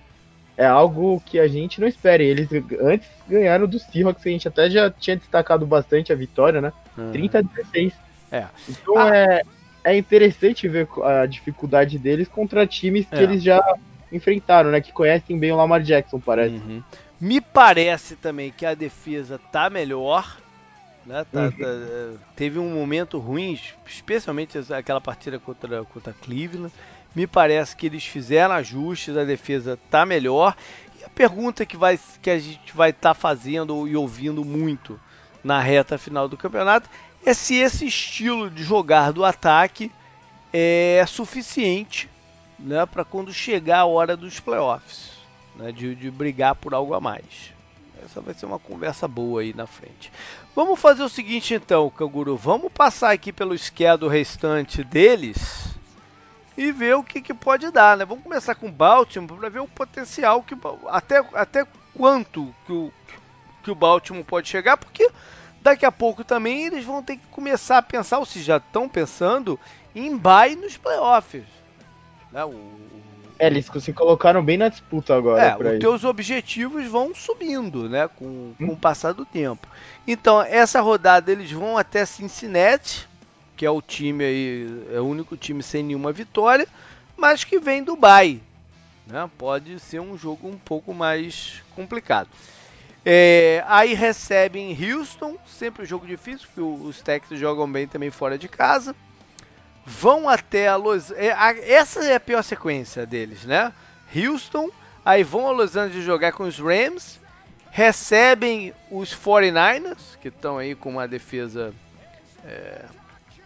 é algo que a gente não espera. Eles antes ganharam do Seahawks, que a gente até já tinha destacado bastante a vitória, né? Uhum. 30 a 16. É. Então ah. é, é interessante ver a dificuldade deles contra times que é. eles já enfrentaram, né? Que conhecem bem o Lamar Jackson, parece. Uhum. Me parece também que a defesa tá melhor. Né? Tá, uhum. tá, é, teve um momento ruim, especialmente aquela partida contra, contra Cleveland. Me parece que eles fizeram ajustes, a defesa tá melhor. E a pergunta que, vai, que a gente vai estar tá fazendo e ouvindo muito na reta final do campeonato é se esse estilo de jogar do ataque é suficiente né, para quando chegar a hora dos playoffs, né, de, de brigar por algo a mais. Essa vai ser uma conversa boa aí na frente. Vamos fazer o seguinte então, Canguru. Vamos passar aqui pelo schedule restante deles e ver o que, que pode dar, né? Vamos começar com o Baltimore para ver o potencial que até, até quanto que o, que o Baltimore pode chegar, porque daqui a pouco também eles vão ter que começar a pensar, ou se já estão pensando, em bye nos playoffs. Né? O, é, eles se colocaram bem na disputa agora. É, os teus objetivos vão subindo, né? Com, com hum. o passar do tempo. Então, essa rodada eles vão até Cincinnati, que é o time aí, é o único time sem nenhuma vitória, mas que vem do Bay. Né? Pode ser um jogo um pouco mais complicado. É, aí recebem Houston, sempre um jogo difícil, porque os Texans jogam bem também fora de casa vão até a Los é, Essa é a pior sequência deles, né? Houston, aí vão a Los Angeles jogar com os Rams, recebem os 49ers, que estão aí com uma defesa é,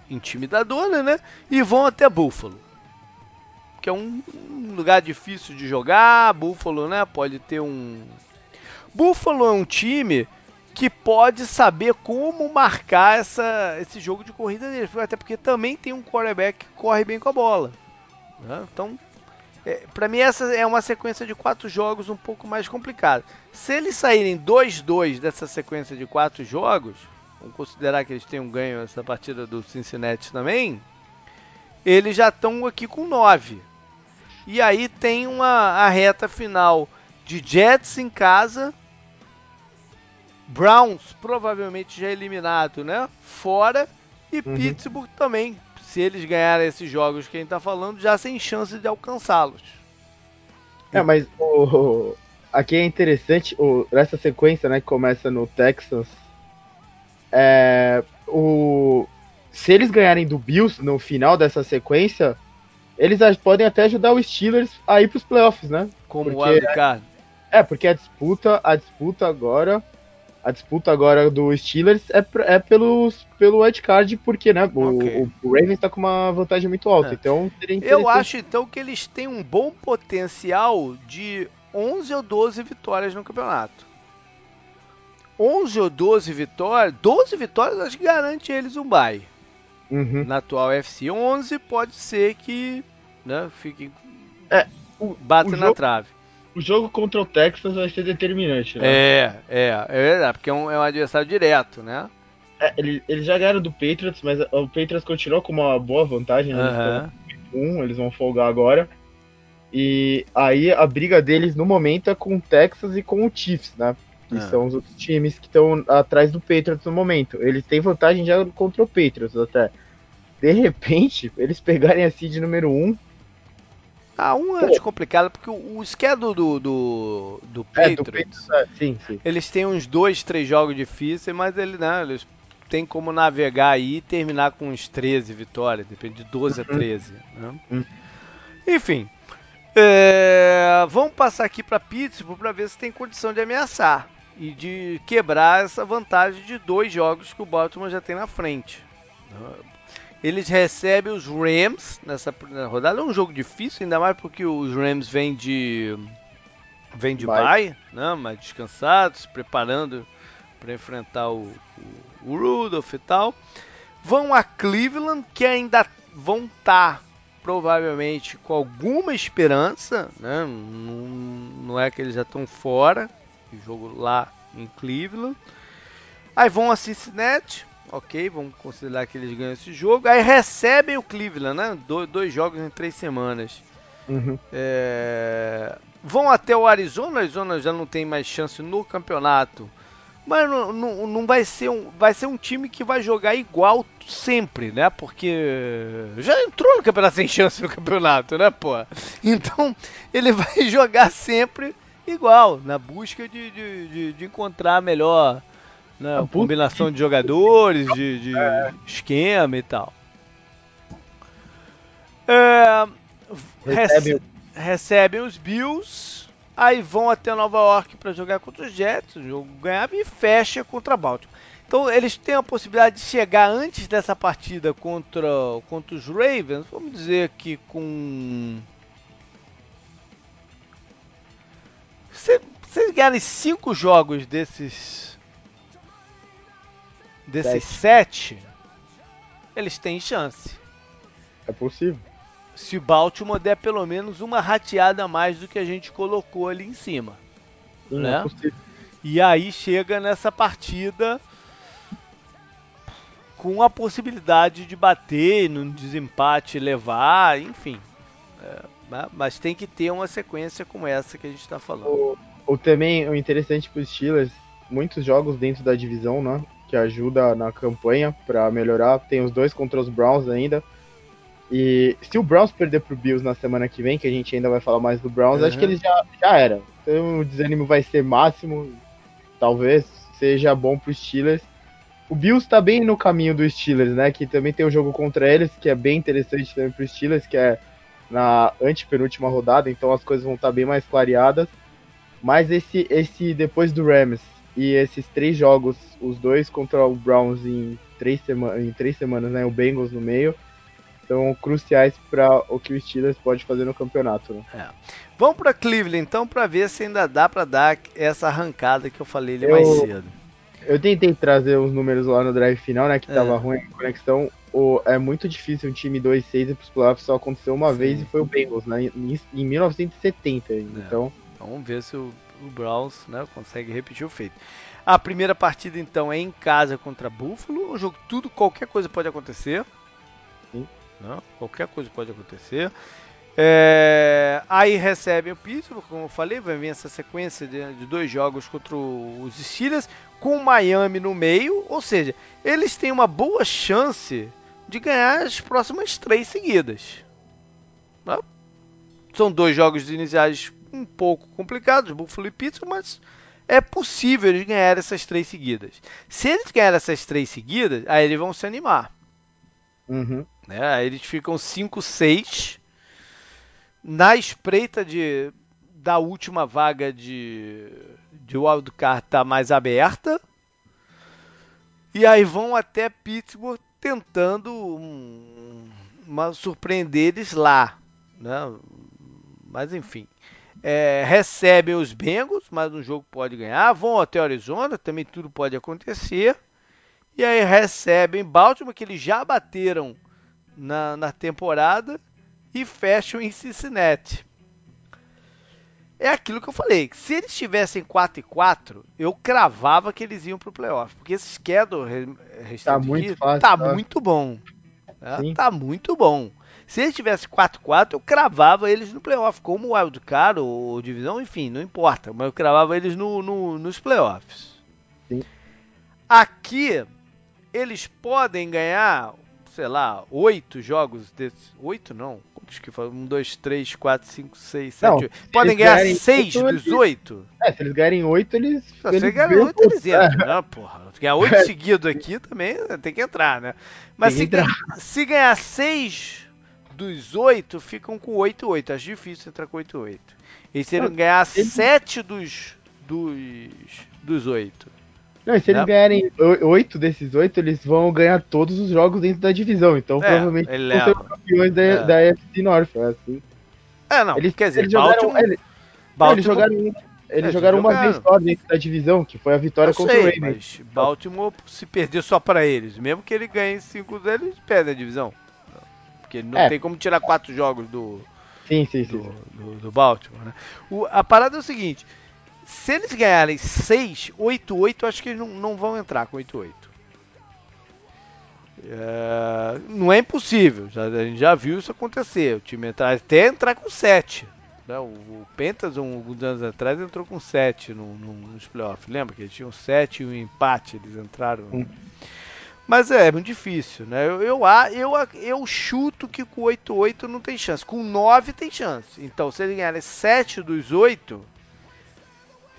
intimidadora, né? E vão até Buffalo. Que é um, um lugar difícil de jogar. Buffalo, né? Pode ter um. Buffalo é um time que pode saber como marcar essa, esse jogo de corrida dele. Até porque também tem um quarterback que corre bem com a bola. Né? Então, é, para mim, essa é uma sequência de quatro jogos um pouco mais complicada. Se eles saírem 2-2 dessa sequência de quatro jogos, vamos considerar que eles tenham ganho essa partida do Cincinnati também, eles já estão aqui com 9. E aí tem uma a reta final de Jets em casa Browns provavelmente já eliminado, né? Fora. E uhum. Pittsburgh também. Se eles ganharem esses jogos que a gente tá falando, já sem chance de alcançá-los. É, mas o, aqui é interessante, o, essa sequência, né, que começa no Texas. É, o, se eles ganharem do Bills no final dessa sequência, eles podem até ajudar os Steelers a ir pros playoffs, né? Como o wildcard. É, é, porque a disputa, a disputa agora a disputa agora do Steelers é, é pelos, pelo wildcard, porque né, okay. o, o Ravens está com uma vantagem muito alta. É. Então Eu acho então que eles têm um bom potencial de 11 ou 12 vitórias no campeonato. 11 ou 12 vitórias, 12 vitórias acho que garante eles um bye. Uhum. Na atual FC 11 pode ser que né, fique é, bata na jogo, trave o jogo contra o Texas vai ser determinante, né? É, é, é verdade, porque é um, é um adversário direto, né? É, eles, eles já ganharam do Patriots, mas o Patriots continuou com uma boa vantagem, né? Eles, um, eles vão folgar agora. E aí a briga deles no momento é com o Texas e com o Chiefs, né? Que ah. são os outros times que estão atrás do Patriots no momento. Eles têm vantagem já contra o Patriots até. De repente, [laughs] eles pegarem a seed número 1. Um, ah, um é complicado, porque o, o schedule do, do, do Patriots, é, do Patriots é, sim, sim. eles têm uns dois, três jogos difíceis, mas ele, né, eles têm como navegar aí e terminar com uns 13 vitórias, depende de 12 uhum. a 13. Né? Uhum. Enfim, é, vamos passar aqui para Pittsburgh para ver se tem condição de ameaçar e de quebrar essa vantagem de dois jogos que o Baltimore já tem na frente. Eles recebem os Rams nessa rodada. É um jogo difícil, ainda mais porque os Rams vêm de vem de bye, né? mas descansados, se preparando para enfrentar o, o, o Rudolph e tal. Vão a Cleveland, que ainda vão estar tá provavelmente com alguma esperança, né? não, não é que eles já estão fora, jogo lá em Cleveland. Aí vão a Cincinnati, ok, vamos considerar que eles ganham esse jogo. Aí recebem o Cleveland, né? Do, dois jogos em três semanas. Uhum. É... Vão até o Arizona, o Arizona já não tem mais chance no campeonato. Mas não, não, não, vai ser um vai ser um time que vai jogar igual sempre, né? Porque já entrou no campeonato sem chance no campeonato, né, pô? Então ele [laughs] vai jogar sempre igual, na busca de, de, de, de encontrar melhor né, combinação de jogadores, de, de é. esquema e tal. É, recebem. recebem os Bills, aí vão até Nova York para jogar contra os Jets, o jogo ganhava e fecha contra Baltimore. Então eles têm a possibilidade de chegar antes dessa partida contra, contra os Ravens, vamos dizer que com se, eles ganharem cinco jogos desses. desses sete. sete, eles têm chance. É possível. Se o Baltimore der pelo menos uma rateada a mais do que a gente colocou ali em cima. Sim, né? é possível. E aí chega nessa partida com a possibilidade de bater no desempate, levar, enfim. É? Mas tem que ter uma sequência como essa que a gente está falando. O, o, também o interessante para os Steelers, muitos jogos dentro da divisão, né? Que ajuda na campanha para melhorar. Tem os dois contra os Browns ainda. E se o Browns perder pro Bills na semana que vem, que a gente ainda vai falar mais do Browns, uhum. acho que eles já, já era. Então o desânimo vai ser máximo. Talvez seja bom para os Steelers. O Bills tá bem no caminho dos Steelers, né? Que também tem um jogo contra eles, que é bem interessante também para os Steelers, que é na antepenúltima rodada, então as coisas vão estar bem mais clareadas. Mas esse, esse depois do Rams e esses três jogos, os dois contra o Browns em três, sema em três semanas, né, o Bengals no meio, são cruciais para o que o Steelers pode fazer no campeonato. Né? É. Vamos para Cleveland então para ver se ainda dá para dar essa arrancada que eu falei ali eu, mais cedo. Eu tentei trazer os números lá no drive final, né, que é. tava ruim a conexão o, é muito difícil um time 2-6 ir pros playoffs, só aconteceu uma Sim. vez e foi o Bengals, né, em, em 1970. É. Então... Vamos ver se o, o Browns né, consegue repetir o feito. A primeira partida, então, é em casa contra Buffalo. O jogo, tudo, qualquer coisa pode acontecer. Sim. Né? Qualquer coisa pode acontecer. É, aí recebem o Pittsburgh, como eu falei, vai vir essa sequência de, de, dois jogos contra os Steelers, com Miami no meio, ou seja, eles têm uma boa chance de ganhar as próximas três seguidas. Tá? São dois jogos iniciais um pouco complicados, Buffalo e Pittsburgh, mas é possível eles ganhar essas três seguidas. Se eles ganharem essas três seguidas, aí eles vão se animar. Uhum. Né? Aí eles ficam 5-6 na espreita de, da última vaga de, de wildcard tá mais aberta. E aí vão até Pittsburgh tentando um, uma, surpreender eles lá. Né? Mas enfim. É, recebem os Bengals, mas um jogo pode ganhar. Vão até Arizona, também tudo pode acontecer. E aí recebem Baltimore, que eles já bateram na, na temporada, e fecham em Cincinnati. É aquilo que eu falei. Se eles tivessem 4 e 4, eu cravava que eles iam pro playoff. Porque esse schedule tá muito, fácil, tá, tá muito bom. Né? Tá muito bom. Se eles tivessem 4-4, eu cravava eles no playoff, como o Wildcard ou divisão, enfim, não importa, mas eu cravava eles no, no, nos playoffs. Sim. Aqui, eles podem ganhar, sei lá, oito jogos desses. Oito não. Quantos que falam? Um, dois, três, quatro, cinco, seis, sete, oito. Podem ganhar seis dos oito? É, se eles ganharem oito, eles. Se eles ganharem oito, eles entram, [laughs] né, porra? Ganhar oito seguidos aqui também tem que entrar, né? Mas se, entrar. se ganhar seis dos oito, ficam com oito oito. Acho difícil entrar com oito oito. E se eles ganhar sete dos dos dos oito não, se eles ganharem oito desses oito, eles vão ganhar todos os jogos dentro da divisão. Então, é, provavelmente, vão ser campeões da, é. da AFC North. É, assim. é não. Eles, quer dizer, eles jogaram, Baltimore, eles, Baltimore, eles jogaram, eles é, jogaram uma vez só dentro da divisão, que foi a vitória contra o Ravens. Baltimore se perder só para eles, mesmo que ele ganhe cinco deles, perde a divisão. Porque não é. tem como tirar quatro jogos do, sim, sim, do, sim, do, do Baltimore. Né? O, a parada é o seguinte: se eles ganharem 6, 8, 8, acho que eles não, não vão entrar com 8, 8. É, não é impossível, já, a gente já viu isso acontecer. O time entrar, até entrar com 7. Né? O, o Pentas, alguns anos atrás, entrou com 7 no, no, nos playoffs. Lembra que eles tinham 7 e um empate, eles entraram. Hum. Mas é, é muito difícil, né? Eu, eu, eu, eu chuto que com 8-8 não tem chance. Com 9 tem chance. Então, se eles ganharem 7 dos 8,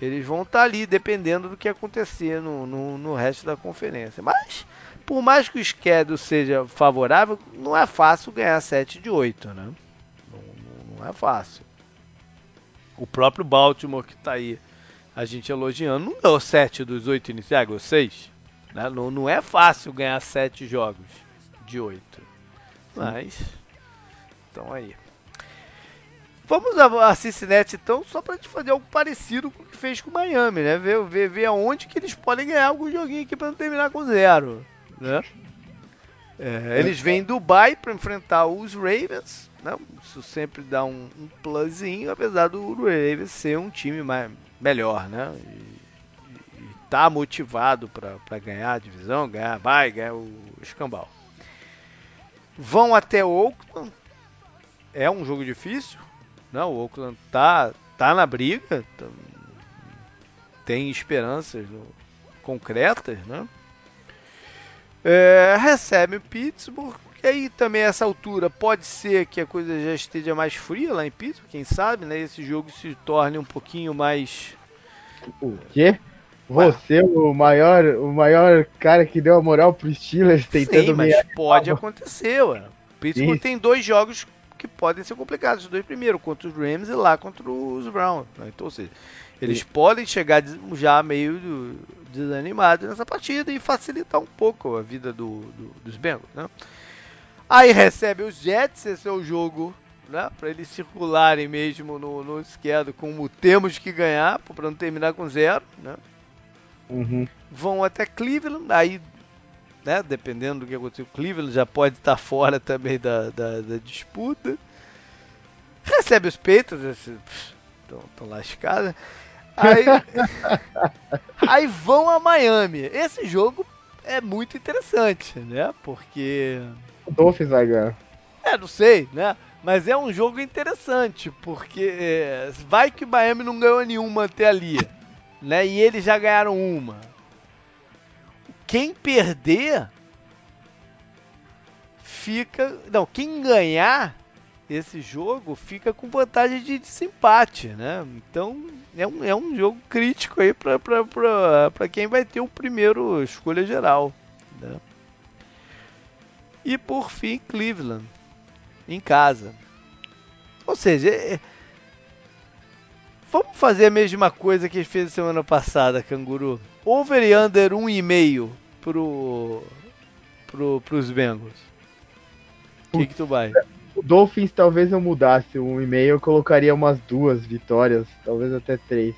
eles vão estar tá ali dependendo do que acontecer no, no, no, resto da conferência. Mas, por mais que o schedule seja favorável, não é fácil ganhar 7 de 8, né? Não, não é fácil. O próprio Baltimore que está aí, a gente elogiando, não deu 7 dos 8 iniciais, ou 6. Né? Não, não é fácil ganhar 7 jogos de 8. Mas, então aí. Vamos a, Cincinnati então, só pra gente fazer algo parecido com o que fez com o Miami, né? Ver, ver, ver aonde que eles podem ganhar algum joguinho aqui pra não terminar com zero, né? É, eles vêm em Dubai para enfrentar os Ravens, né? Isso sempre dá um, um plusinho, apesar do Ravens ser um time mais, melhor, né? E, e tá motivado para ganhar a divisão, ganhar, vai ganhar o escambau. Vão até Oakland, é um jogo difícil, não, o Oakland tá, tá na briga, tá, tem esperanças concretas, né? É, recebe o Pittsburgh, e aí também essa altura pode ser que a coisa já esteja mais fria lá em Pittsburgh, quem sabe, né? Esse jogo se torne um pouquinho mais. O quê? Você, o maior, o maior cara que deu a moral pro Steelers tentando Sim, mas pode acontecer, ué. Pittsburgh Isso. tem dois jogos que podem ser complicados, os dois primeiros, contra os Rams e lá contra os Browns. Né? Então, ou seja, eles Sim. podem chegar já meio desanimados nessa partida e facilitar um pouco a vida do, do, dos Bengals. Né? Aí recebe os Jets, esse é o jogo né, para eles circularem mesmo no, no esquerdo como temos que ganhar, para não terminar com zero. Né? Uhum. Vão até Cleveland, aí né? Dependendo do que acontecer, o Cleveland já pode estar fora também da, da, da disputa. Recebe os peitos, estão lascados. Aí, [laughs] aí vão a Miami. Esse jogo é muito interessante, né? Porque. O Dolphins vai ganhar. É, não sei, né? Mas é um jogo interessante, porque é, vai que o Miami não ganhou nenhuma até ali, né? E eles já ganharam uma. Quem perder fica. Não, quem ganhar esse jogo fica com vantagem de desempate, né? Então é um, é um jogo crítico aí para quem vai ter o primeiro escolha geral. Né? E por fim, Cleveland, em casa. Ou seja, é... vamos fazer a mesma coisa que fez semana passada, Canguru. Over e under 1,5 pro, pro, pros Bengals. O que, que tu vai? O Dolphins talvez eu mudasse um e-mail, eu colocaria umas duas vitórias, talvez até três.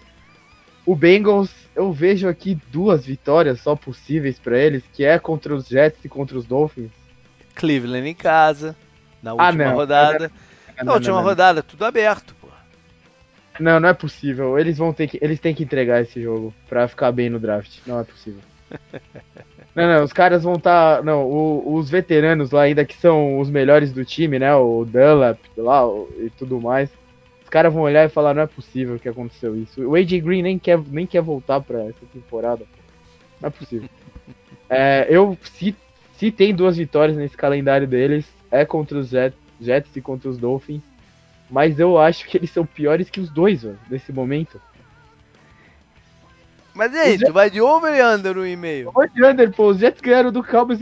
O Bengals, eu vejo aqui duas vitórias só possíveis para eles, que é contra os Jets e contra os Dolphins. Cleveland em casa, na ah, última ah, rodada. Não, não, na última não, rodada, tudo aberto. Não, não é possível. Eles vão ter que, eles têm que entregar esse jogo para ficar bem no draft. Não é possível. [laughs] Não, não, os caras vão estar. Tá, não, o, os veteranos lá ainda que são os melhores do time, né? O Dunlap lá o, e tudo mais. Os caras vão olhar e falar, não é possível que aconteceu isso. O AJ Green nem quer, nem quer voltar pra essa temporada. Não é possível. [laughs] É, eu, se, se tem duas vitórias nesse calendário deles, é contra os Jets, Jets e contra os Dolphins. Mas eu acho que eles são piores que os dois, velho, nesse momento. Mas aí, tu vai de over e under no e-mail? De under, pô. Os Jets ganharam do Cowboys,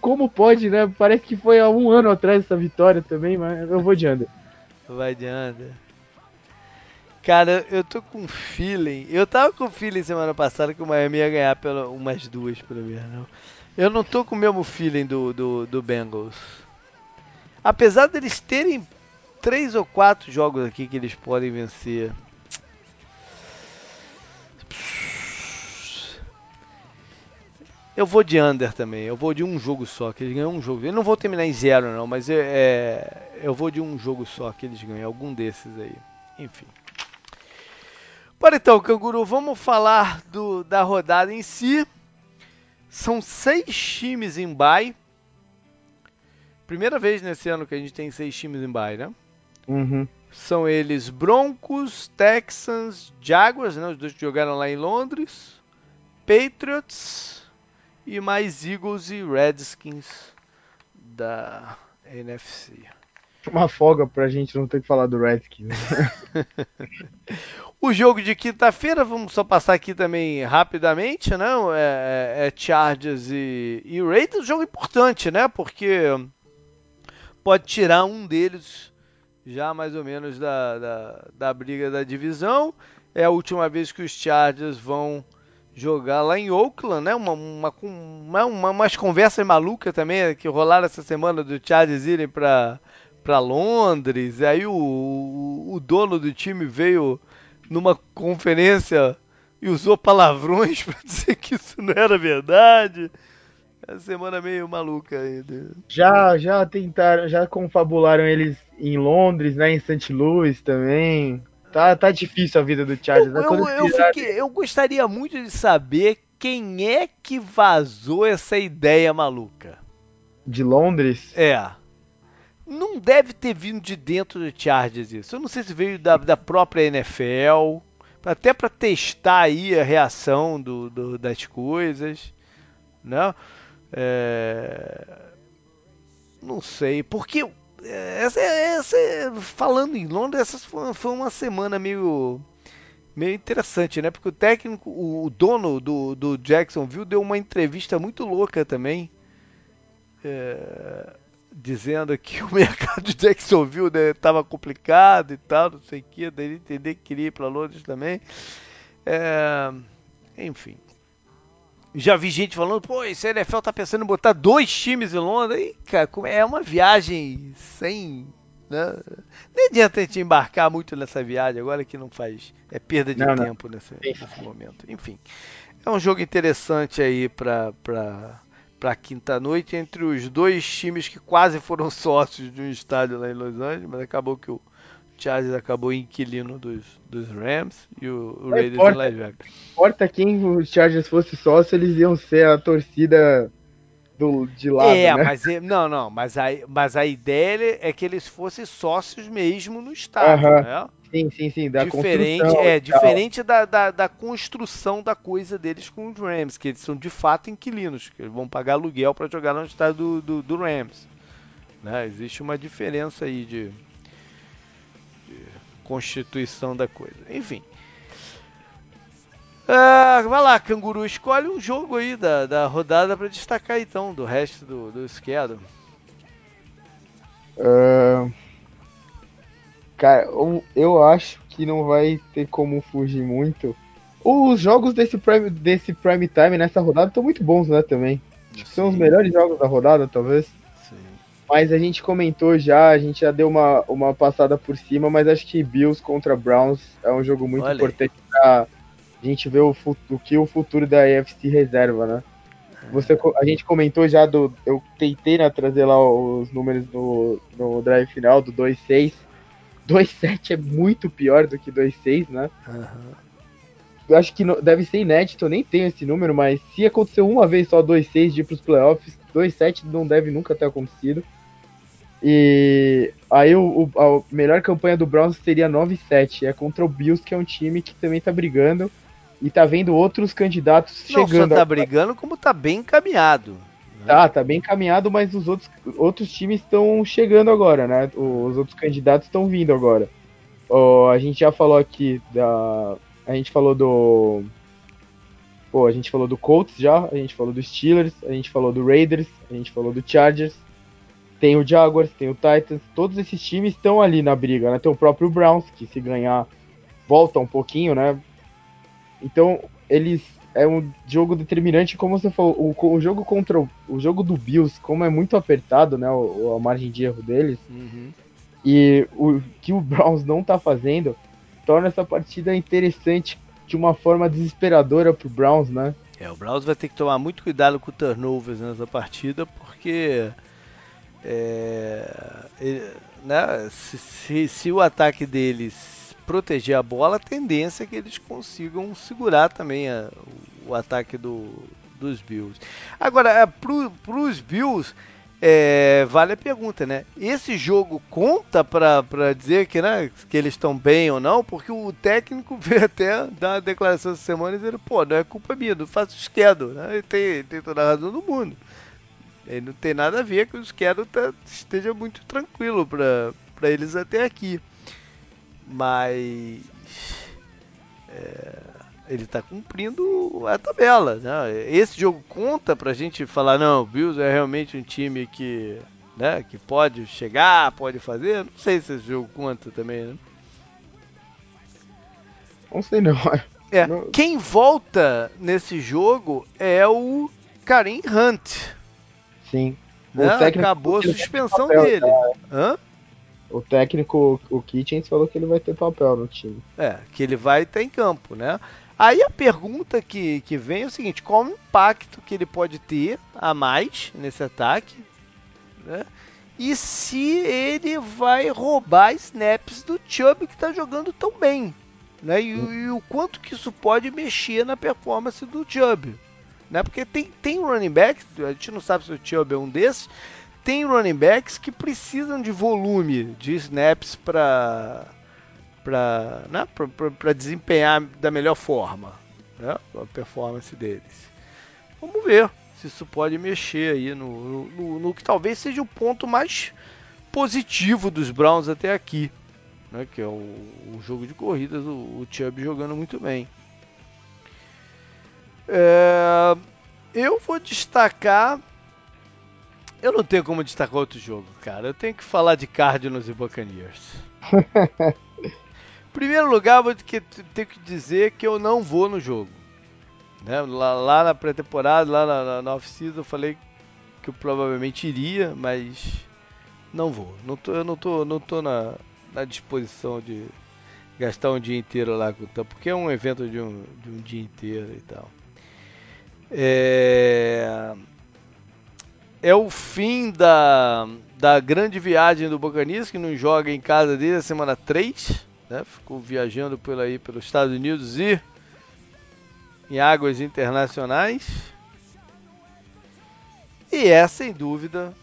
como pode, né? Parece que foi há um ano atrás essa vitória também, mas eu vou de under. Vai de under. Cara, eu tô com feeling. Eu tava com feeling semana passada que o Miami ia ganhar pela, umas duas, pelo menos. Não. Eu não tô com o mesmo feeling do, do, do Bengals. Apesar deles terem três ou quatro jogos aqui que eles podem vencer. Eu vou de under também. Eu vou de um jogo só, que eles ganham um jogo. Eu não vou terminar em zero, não, mas é, é, eu vou de um jogo só que eles ganham. Algum desses aí. Enfim. Bora então, Canguru, vamos falar do, da rodada em si. São seis times em bye. Primeira vez nesse ano que a gente tem seis times em bye, né? Uhum. São eles Broncos, Texans, Jaguars, né? os dois que jogaram lá em Londres, Patriots e mais Eagles e Redskins da NFC. Uma folga pra gente não ter que falar do Redskins. [laughs] o jogo de quinta-feira, vamos só passar aqui também rapidamente, né? É, é, é Chargers e, e Raiders, jogo importante, né? Porque pode tirar um deles já mais ou menos da, da, da briga da divisão. É a última vez que os Chargers vão jogar lá em Oakland, né? Uma, uma, uma, uma umas conversas malucas também que rolaram essa semana do Chargers irem para para Londres. E aí o, o, o, dono do time veio numa conferência e usou palavrões [laughs] para dizer que isso não era verdade. É semana meio maluca ainda. Já, já tentaram, já confabularam eles em Londres, né? Em St. Louis também. Tá, tá difícil a vida do Chargers. Eu, né? eu, eu, fiquei, eu gostaria muito de saber quem é que vazou essa ideia maluca. De Londres? É. Não deve ter vindo de dentro do Chargers isso. Eu não sei se veio da, da própria NFL, até para testar aí a reação do, do, das coisas, né? É... Não sei, porque essa, essa, falando em Londres, essa foi, foi uma semana meio meio interessante, né? Porque o técnico, o dono do, do Jacksonville deu uma entrevista muito louca também, é, dizendo que [laughs] o mercado de Jacksonville estava né, complicado e tal, não sei o que, daí entender que queria ir para Londres também. É, enfim. Já vi gente falando, pô, esse NFL tá pensando em botar dois times em Londres. E, cara, é uma viagem sem. Né? Nem adianta a gente embarcar muito nessa viagem agora que não faz. É perda de não, tempo não. Nesse, nesse, momento. Enfim. É um jogo interessante aí pra, pra, pra quinta-noite entre os dois times que quase foram [laughs] sócios de um estádio lá em Los Angeles, mas acabou que o Chargers acabou inquilino dos, dos Rams e o, o Raiders importa, em Vegas. Importa quem o Chargers fosse sócio, eles iam ser a torcida do, de lá. É, né? mas não, não, mas a, mas a ideia é que eles fossem sócios mesmo no estádio, uh -huh. né? Sim, sim, sim, da diferente, é diferente da, da, da, construção da coisa deles com os Rams, que eles são de fato inquilinos, que eles vão pagar aluguel para jogar no estádio do, do, do Rams. Né? Existe uma diferença aí de, constituição da coisa. Enfim. Uh, vai lá, canguru, escolhe um jogo aí da, da rodada para destacar então, do resto do, do schedule. Uh, cara, eu, eu acho que não vai ter como fugir muito. Os jogos desse prime, desse prime time nessa rodada estão muito bons, né, também. São os melhores jogos da rodada, talvez. Mas a gente comentou já, a gente já deu uma, uma passada por cima, mas acho que Bills contra Browns é um jogo muito Olha. importante pra a gente ver o, o que o futuro da AFC reserva, né? Você, a gente comentou já do. Eu tentei né, trazer lá os números no, no drive final do 2-6. 2-7 é muito pior do que 2-6, né? Uhum. Acho que deve ser inédito, eu nem tenho esse número, mas se aconteceu uma vez só 2-6 de ir pros playoffs, 2-7 não deve nunca ter acontecido. E aí o, o, a melhor campanha do Browns seria 9-7. É contra o Bills, que é um time que também tá brigando. E tá vendo outros candidatos Não chegando. Não só tá brigando, como tá bem encaminhado. Né? Tá, tá bem encaminhado, mas os outros, outros times estão chegando agora, né? Os outros candidatos estão vindo agora. Oh, a gente já falou aqui da. A gente falou do. Pô, a gente falou do Colts já, a gente falou dos Steelers, a gente falou do Raiders, a gente falou do Chargers, tem o Jaguars, tem o Titans, todos esses times estão ali na briga, né? Tem o próprio Browns, que se ganhar volta um pouquinho, né? Então, eles é um jogo determinante, como você falou, o, o jogo contra o, o, jogo do Bills, como é muito apertado, né, o, a margem de erro deles, uhum. e o que o Browns não tá fazendo, torna essa partida interessante de uma forma desesperadora pro Browns, né? É, o Browns vai ter que tomar muito cuidado com turnovers nessa partida, porque é, né, se, se, se, o ataque deles proteger a bola, a tendência é que eles consigam segurar também a, o, o, ataque do, dos Bills. Agora, é, para os Bills, é, vale a pergunta, né? Esse jogo conta para dizer que, né, que eles estão bem ou não? Porque o técnico [laughs] veio até dar uma declaração essa semana dizendo, pô, não é culpa minha, não faço schedule, né? Ele tem, tem toda a razão do mundo. Ele não tem nada a ver que o Schedule tá, esteja muito tranquilo para eles até aqui. Mas é, ele está cumprindo a tabela. Né? Esse jogo conta para a gente falar, não, o Bills é realmente um time que, né, que pode chegar, pode fazer. Não sei se esse jogo conta também, né? Não sei não. É, não... Quem volta nesse jogo é o Karim Hunt. Sim. Né? Acabou a suspensão dele. Né? Hã? O técnico, o Kitchens, falou que ele vai ter papel no time. É, que ele vai estar em campo, né? Aí a pergunta que, que vem é o seguinte: qual o impacto que ele pode ter a mais nesse ataque? Né? E se ele vai roubar snaps do Chubb que está jogando tão bem? Né? E, e, o quanto que isso pode mexer na performance do Chubb? né? Porque tem, tem running backs, a gente não sabe se o Chubb é um desses, tem running backs que precisam de volume de snaps para para né? desempenhar da melhor forma né? a performance deles. Vamos ver se isso pode mexer aí no, no, no que talvez seja o ponto mais positivo dos Browns até aqui, né? que é o, o jogo de corridas, o, o Chubb jogando muito bem. É, eu vou destacar. Eu não tenho como destacar outro jogo, cara. Eu tenho que falar de Cardinals e Buccaneers. [laughs] Primeiro lugar, vou ter que dizer que eu não vou no jogo. Né? Lá, lá, na pré-temporada, lá na, na, na off-season, eu falei que eu provavelmente iria, mas não vou. Não tô, eu não tô, não tô na, na disposição de gastar um dia inteiro lá com o Tampa, porque é um evento de um, de um dia inteiro e tal. É, é o fim da, da grande viagem do Buccaneers, que não joga em casa desde a semana 3. Né? Ficou viajando por aí pelos Estados Unidos e em águas internacionais. E é, sem dúvida,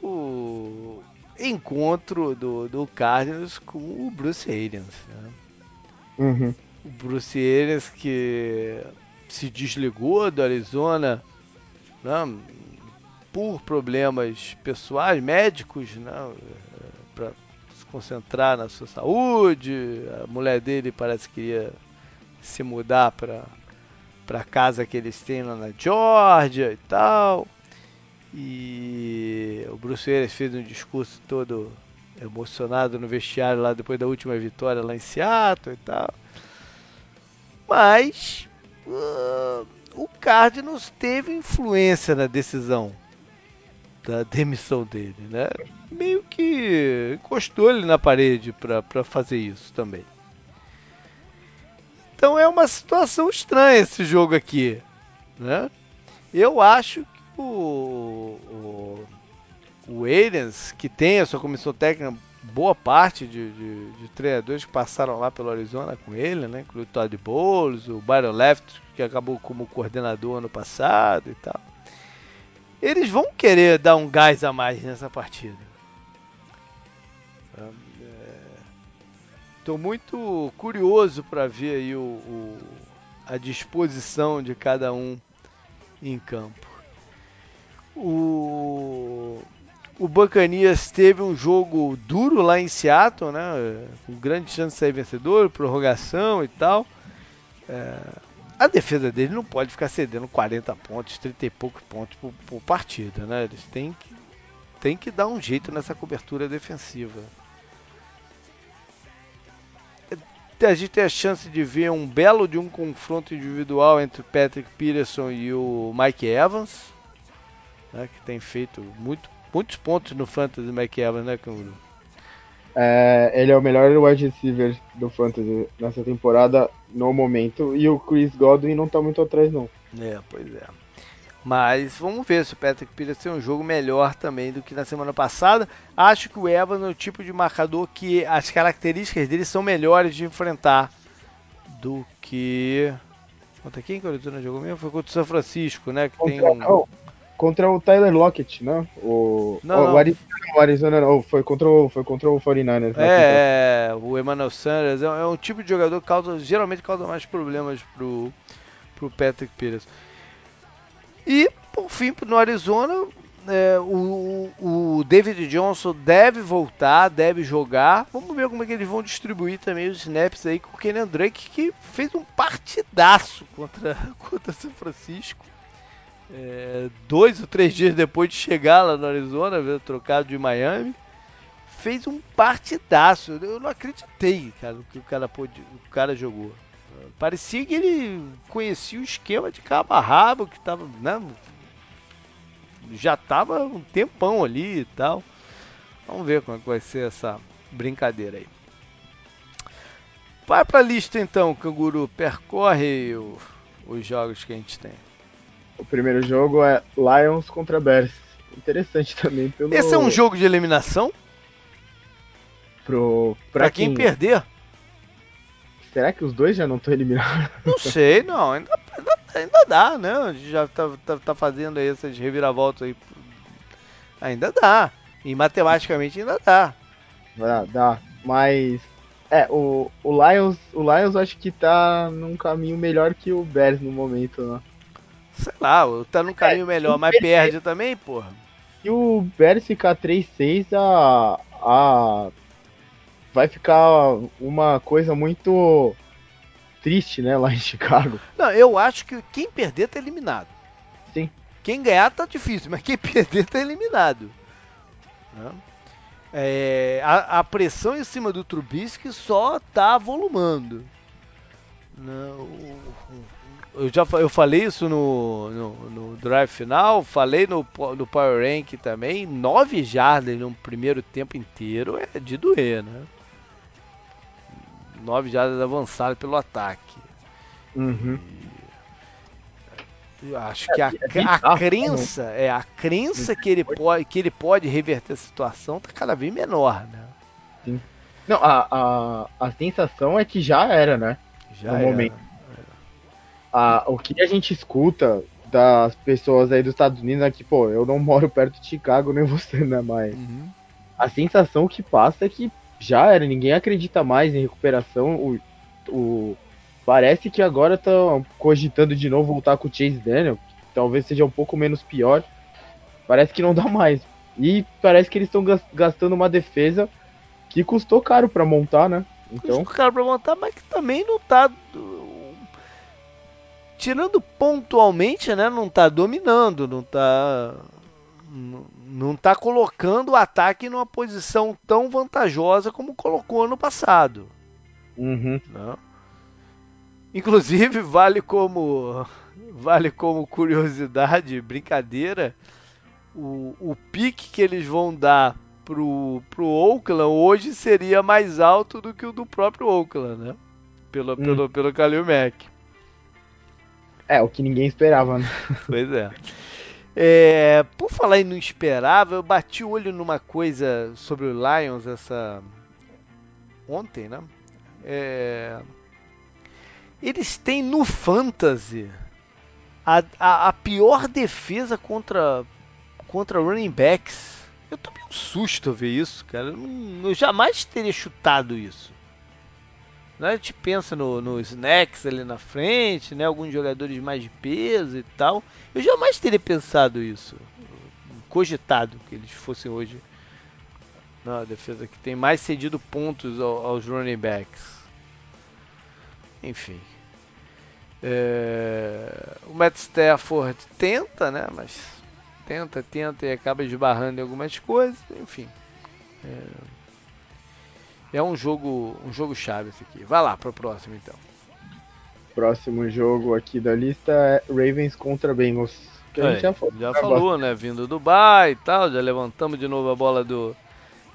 o encontro do, do Cardinals com o Bruce Arians. Né? Uhum. O Bruce Arians que se desligou do Arizona né, por problemas pessoais, médicos, né, concentrar na sua saúde. A mulher dele parece que ia se mudar para para casa que eles têm lá na Georgia e tal. E o Bruce Willis fez um discurso todo emocionado no vestiário lá depois da última vitória lá em Seattle e tal. Mas uh, o Cardinals teve influência na decisão da demissão dele, né? Meio que encostou ele na parede para fazer isso também. Então é uma situação estranha esse jogo aqui, né? Eu acho que o, o, o Arians, que tem a sua comissão técnica boa parte de, de, de, treinadores que passaram lá pelo Arizona com ele, né? Incluindo o Todd Bowles, o Byron Left, que acabou como coordenador ano passado e tal. Eles vão querer dar um gás a mais nessa partida. Estou muito curioso para ver aí o, o, a disposição de cada um em campo. O o Buccaneers teve um jogo duro lá em Seattle, né? Com grande chance de sair vencedor, prorrogação e tal. É, a defesa dele não pode ficar cedendo 40 pontos, 30 e poucos pontos por, por partida, né? Eles têm que, têm que dar um jeito nessa cobertura defensiva. A gente tem a chance de ver um belo de um confronto individual entre Patrick Peterson e o Mike Evans, né, que tem feito muito muitos pontos no Fantasy McEvans, né, Canguru? É, ele é o melhor wide receiver do Fantasy nessa temporada, no momento. E o Chris Godwin não tá muito atrás, não. É, pois é. Mas vamos ver se o Patrick Peters tem um jogo melhor também do que na semana passada. Acho que o Evans é o tipo de marcador que as características dele são melhores de enfrentar do que. Contra quem que o Arizona jogou mesmo? Foi contra o São Francisco, né? Que tem um contra o Tyler Lockett, né? O, não, o, não. Arizona, o Arizona não, foi contra o, foi contra o 49ers. Né? É, o Emmanuel Sanders é, é, um tipo de jogador que causa, geralmente causa mais problemas pro, pro Patrick Pires. E, por fim, no Arizona, é, o, o David Johnson deve voltar, deve jogar. Vamos ver como é que eles vão distribuir também os snaps aí com o Kenyan Drake, que fez um partidaço contra, [laughs] contra São Francisco é, dois ou três dias depois de chegar lá no Arizona, trocado de Miami, fez um partidaço. Eu não acreditei, cara, que o cara pôde, o cara jogou. Parecia que ele conhecia o esquema de cabo a rabo, que tava, né, já tava um tempão ali e tal. Vamos ver como é que vai ser essa brincadeira aí. Vai pra lista então, Canguru. Percorre os jogos que a gente tem. O primeiro jogo é Lions contra Bears. Interessante também pelo. Esse é um jogo de eliminação? Pro, pra, pra quem? quem perder? Será que os dois já não estão eliminados? Não [laughs] sei, não. Ainda, ainda, ainda, dá, né? A gente já tá, tá, tá fazendo aí essas reviravoltas aí. Ainda dá. E matematicamente ainda dá. Dá, dá. Mas. É, o, o Lions. O Lions acho que tá num caminho melhor que o Bears no momento, né? Sei lá, tá num caminho é, melhor, mas perde também, porra. Se o Bears ficar 3-6, a, a. Vai ficar uma coisa muito triste, né, lá em Chicago. Não, eu acho que quem perder tá eliminado. Sim. Quem ganhar tá difícil, mas quem [laughs] perder tá eliminado. Né? É, a, a, pressão em cima do Trubisky só tá volumando. Não, né? Eu já eu falei isso no, no, no, drive final, falei no, no Power Rank também. 9 jardas no primeiro tempo inteiro é de doer, né? 9 jardas avançadas pelo ataque. Uhum. Eu acho que a, é, é a, né? crença, é a crença que ele pode que ele pode reverter a situação tá cada vez menor, né? Sim. Não, a, a, a sensação é que já era, né? Já no era. momento a, o que a gente escuta das pessoas aí dos Estados Unidos é que, pô, eu não moro perto de Chicago, nem você, né? Mas uhum. a sensação que passa é que já era, ninguém acredita mais em recuperação. O, o, parece que agora estão cogitando de novo voltar com o Chase Daniel, que talvez seja um pouco menos pior. Parece que não dá mais. E parece que eles estão gastando uma defesa que custou caro para montar, né? Então... Custou caro pra montar, mas que também não tá tirando pontualmente, né, não tá dominando, não tá não tá colocando o ataque numa posição tão vantajosa como colocou ano passado. Uhum. Né? Inclusive vale como vale como curiosidade, brincadeira, o, o pique que eles vão dar pro, pro Oakland hoje seria mais alto do que o do próprio Oakland, né? Pelo, hum. pelo, pelo Kalil Mack. É, o que ninguém esperava, né? [laughs] Pois é. É, por falar em não esperava, eu bati o olho numa coisa sobre o Lions essa ontem, né? É, eles têm no Fantasy a, a, a, pior defesa contra, contra running backs. Eu tomei um susto ver isso, cara. Eu, eu jamais teria chutado isso. A gente pensa nos no snacks ali na frente, né? Alguns jogadores mais de peso e tal. Eu jamais teria pensado isso. Cogitado que eles fossem hoje na defesa que tem mais cedido pontos aos running backs. Enfim. É... O Matt Stafford tenta, né? Mas tenta, tenta e acaba esbarrando em algumas coisas. Enfim. É... É um jogo, um jogo chave esse aqui. Vai lá para o próximo então. Próximo jogo aqui da lista é Ravens contra Bengals. Que a gente já falou, já falou né? Vindo do Dubai e tal, já levantamos de novo a bola do,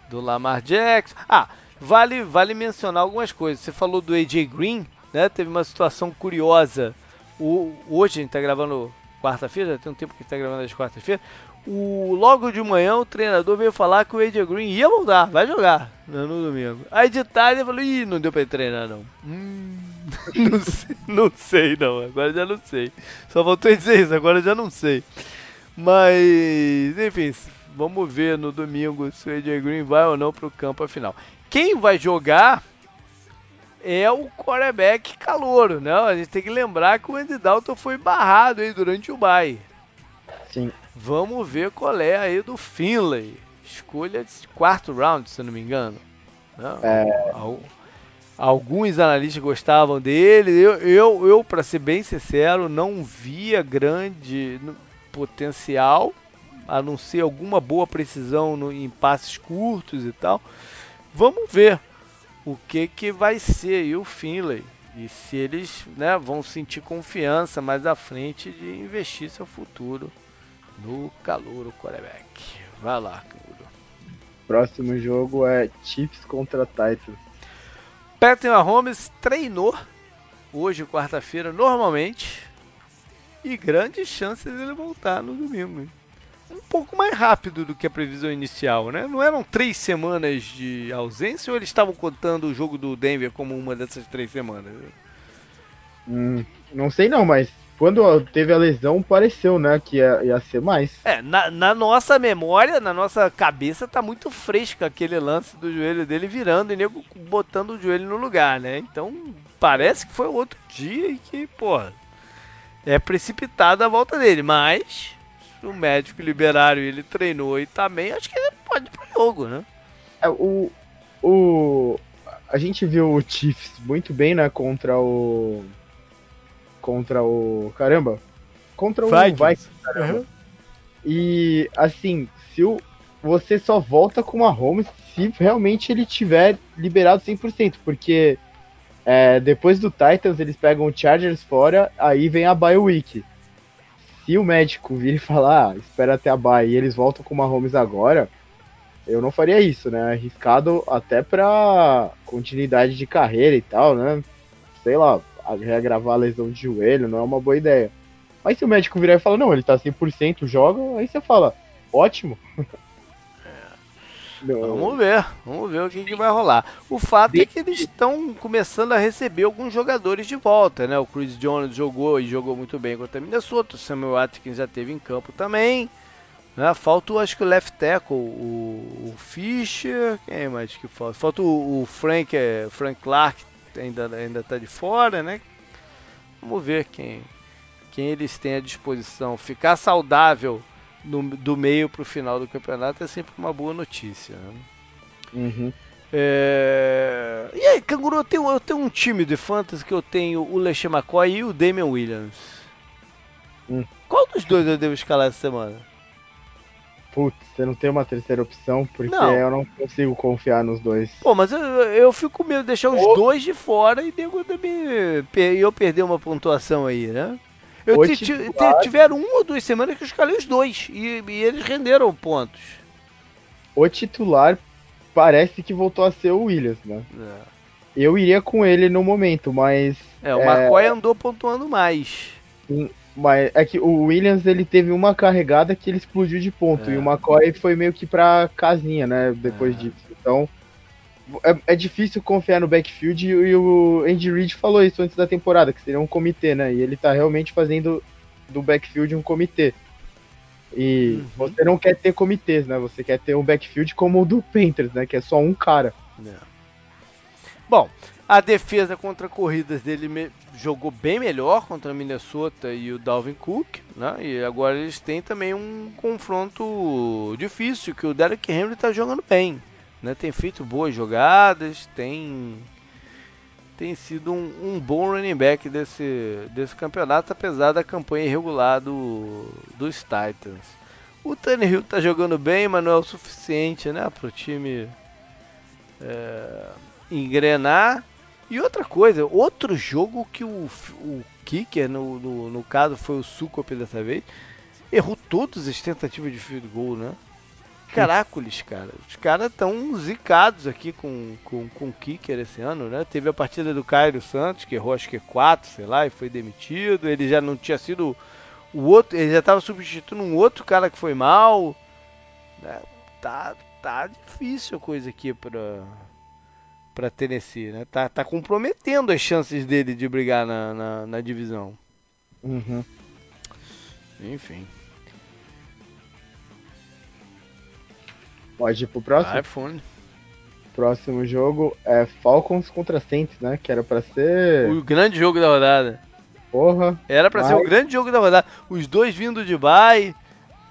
do Lamar Jackson. Ah, vale, vale mencionar algumas coisas. Você falou do AJ Green, né? Teve uma situação curiosa. O, hoje a gente está gravando quarta-feira, já tem um tempo que está gravando as quarta-feira. O, logo de manhã o treinador veio falar que o AJ Green ia voltar, vai jogar no, no domingo. Aí de tarde ele falou, ih, não deu pra ele treinar não. Hum, [laughs] não, sei, não sei não, agora já não sei. Só voltou a dizer isso, agora já não sei. Mas, enfim, vamos ver no domingo se o AJ Green vai ou não pro campo afinal. Quem vai jogar é o quarterback calouro, né? A gente tem que lembrar que o Andy Dalton foi barrado aí durante o bye. Sim. Vamos ver qual é aí do Finlay. Escolha de quarto round, se não me engano. Não, é... Alguns analistas gostavam dele. Eu, eu, eu para ser bem sincero, não via grande potencial, a não ser alguma boa precisão no, em passes curtos e tal. Vamos ver o que, que vai ser aí o Finlay. E se eles né, vão sentir confiança mais à frente de investir seu futuro no calor o quarterback. Vai lá, Canguru. Próximo jogo é Chiefs contra Titans. Patrick Mahomes treinou hoje, quarta-feira, normalmente. E grandes chances dele voltar no domingo. Um pouco mais rápido do que a previsão inicial, né? Não eram três semanas de ausência ou eles estavam contando o jogo do Denver como uma dessas três semanas? Hum, não sei não, mas quando teve a lesão, pareceu, né, que ia, ia ser mais. É, na, na, nossa memória, na nossa cabeça, tá muito fresco aquele lance do joelho dele virando e nego botando o joelho no lugar, né? Então, parece que foi outro dia e que, porra, é precipitada a volta dele, mas o médico liberaram ele treinou e também acho que ele pode ir pro jogo, né? É, o, o, a gente viu o Chiefs muito bem, né, contra o contra o. Caramba! Contra o Vikings. Uhum. E assim, se o, você só volta com a Holmes se realmente ele tiver liberado 100%, porque é, depois do Titans eles pegam o Chargers fora, aí vem a bye week. Se o médico vir e falar, ah, espera até a bye e eles voltam com uma Holmes agora, eu não faria isso, né? Arriscado até pra continuidade de carreira e tal, né? Sei lá, regravar a lesão de joelho, não é uma boa ideia. Mas se o médico virar e falar, não, ele tá 100%, joga, aí você fala, ótimo. É. Vamos ver, vamos ver o que, que vai rolar. O fato é que eles estão começando a receber alguns jogadores de volta, né? O Chris Jones jogou e jogou muito bem contra a Minnesota, o Samuel Atkins já teve em campo também. Né? Falta, acho que o left tackle, o, o Fischer, quem mais que falta? Falta o, o Frank, é, Frank Clark, ainda ainda está de fora, né? Vamos ver quem quem eles têm à disposição. Ficar saudável no, do meio para o final do campeonato é sempre uma boa notícia. Né? Uhum. É... E aí, Canguru, eu tenho, eu tenho um time de fantasy que eu tenho o Leche McCoy e o Damian Williams. Hum. Qual dos dois eu devo escalar essa semana? Putz, você não tem uma terceira opção, porque não. eu não consigo confiar nos dois. Pô, mas eu, eu fico com medo de deixar os dois de fora e nego também eu perder uma pontuação aí, né? Eu tiveram uma ou duas semanas que eu escalei os dois e, e, eles renderam pontos. O titular parece que voltou a ser o Williams, né? É. Eu iria com ele no momento, mas. É, o é... McCoy andou pontuando mais. Sim, Mas é que o Williams ele teve uma carregada que ele explodiu de ponto. É. E o McCoy foi meio que pra casinha, né? Depois é. disso. Então. É, é, difícil confiar no backfield e o Andy Reid falou isso antes da temporada, que seria um comitê, né? E ele tá realmente fazendo do backfield um comitê. E uhum. você não quer ter comitês, né? Você quer ter um backfield como o do Panthers, né? Que é só um cara. É. Bom, a defesa contra corridas dele jogou bem melhor contra Minnesota e o Dalvin Cook, né? E agora eles têm também um confronto difícil, que o Derek Henry está jogando bem, né? Tem feito boas jogadas, tem tem sido um, um, bom running back desse, desse campeonato, apesar da campanha irregular do, dos Titans. O Tannehill está jogando bem, mas não é o suficiente né, para o time é, engrenar. E outra coisa, outro jogo que o, o kicker, no, no, no caso foi o Sucop dessa vez, errou todas as tentativas de field goal, né? Caracoles, cara. Os caras estão zicados aqui com, com, com o kicker esse ano, né? Teve a partida do Cairo Santos, que errou acho que 4, sei lá, e foi demitido. Ele já não tinha sido o outro, ele já estava substituindo um outro cara que foi mal. Né? Tá, tá difícil a coisa aqui para para Tennessee, né? Tá, tá comprometendo as chances dele de brigar na, na, na divisão. Uhum. Enfim. Pode ir pro próximo? iPhone. Próximo jogo é Falcons contra Saints, né? Que era pra ser. O grande jogo da rodada. Porra. Era pra mas... ser o grande jogo da rodada. Os dois vindo de bye.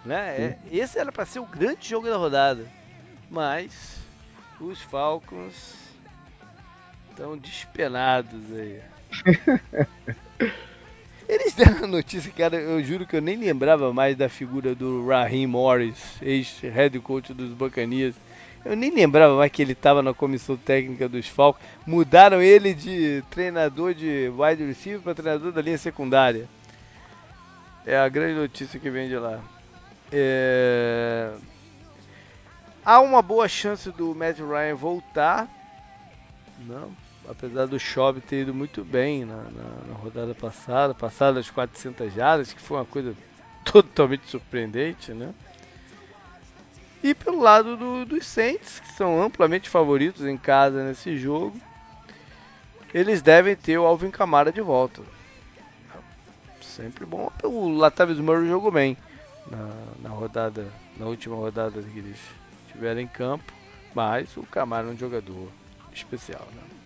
Né? É, esse era pra ser o grande jogo da rodada. Mas os Falcons estão despenados aí. [laughs] Eles deram a notícia, cara, eu juro que eu nem lembrava mais da figura do Raheem Morris, ex-head coach dos Buccaneers. Eu nem lembrava mais que ele estava na comissão técnica dos Falcons. Mudaram ele de treinador de wide receiver para treinador da linha secundária. É a grande notícia que vem de lá. É... Há uma boa chance do Matt Ryan voltar. Não, apesar do Chove ter ido muito bem na, na, na rodada passada, passada das 400 jardas, que foi uma coisa totalmente surpreendente, né? E pelo lado do, dos Saints, que são amplamente favoritos em casa nesse jogo, eles devem ter o Alvin Kamara de volta. Sempre bom. O Latavius Murray jogou bem na, na rodada, na última rodada que eles tiveram em campo, mas o Kamara é um jogador especial, né?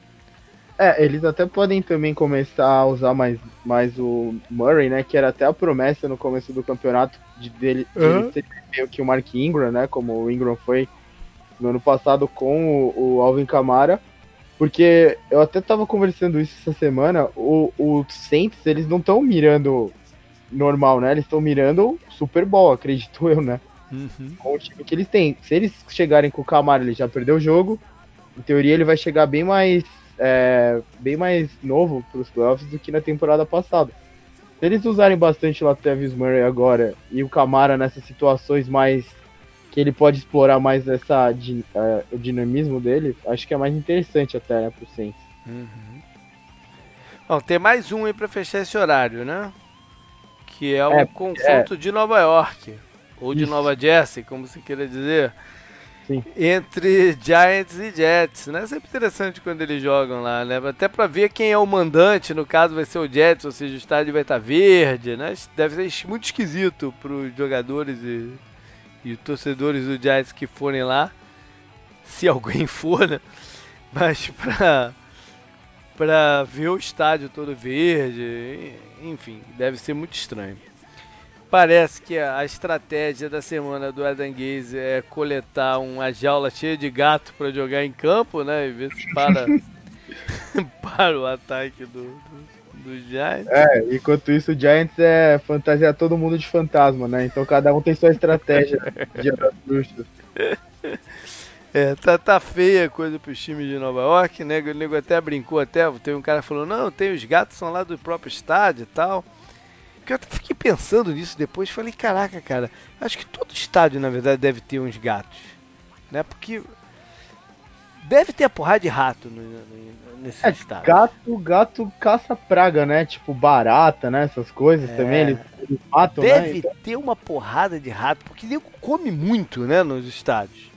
É, eles até podem também começar a usar mais, mais o Murray, né? Que era até a promessa no começo do campeonato de dele, de uhum. ser meio que o Mark Ingram, né? Como o Ingram foi no ano passado com o, o Alvin Kamara. Porque eu até tava conversando isso essa semana, o, o Saints, eles não estão mirando normal, né? Eles estão mirando Super Bowl, acredito eu, né? Uhum. Com o time que eles têm. Se eles chegarem com o Camara, ele já perdeu o jogo. Em teoria, ele vai chegar bem mais é, bem mais novo para os playoffs do que na temporada passada. Se eles usarem bastante o Latavius Murray agora e o Camara nessas situações mais que ele pode explorar mais essa uh, o dinamismo dele, acho que é mais interessante até né, pro Saints. Uhum. Bom, tem mais um aí para fechar esse horário, né? Que é o é, confronto é. de Nova York ou de Isso. Nova Jersey, como você queira dizer. Entre Giants e Jets, né? É sempre interessante quando eles jogam lá, né? Até para ver quem é o mandante, no caso vai ser o Jets, ou seja, o estádio vai estar verde, né? Deve ser muito esquisito para os jogadores e, e torcedores do Giants que forem lá, se [laughs] alguém for, né? Mas para para ver o estádio todo verde, enfim, deve ser muito estranho. Parece que a estratégia da semana do Adam Gaze é coletar uma jaula cheia de gato para jogar em campo, né? E ver se para, [laughs] para o ataque do, do, do, Giants. É, enquanto isso o Giants é fantasiar todo mundo de fantasma, né? Então cada um tem sua estratégia de bruxas. [laughs] É, tá, tá feia a coisa pros times de Nova York, né? O nego até brincou até, teve um cara que falou, não, tem os gatos são lá do próprio estádio e tal. Porque eu fiquei pensando nisso depois, falei, caraca, cara, acho que todo estádio, na verdade, deve ter uns gatos. Né? Porque Deve ter a porrada de rato no, no, nesse é, estado. Gato, gato caça praga, né? Tipo barata, né? Essas coisas é. também, eles, eles matam, né? Deve né? então... ter uma porrada de rato, porque nego come muito, né, nos estádios.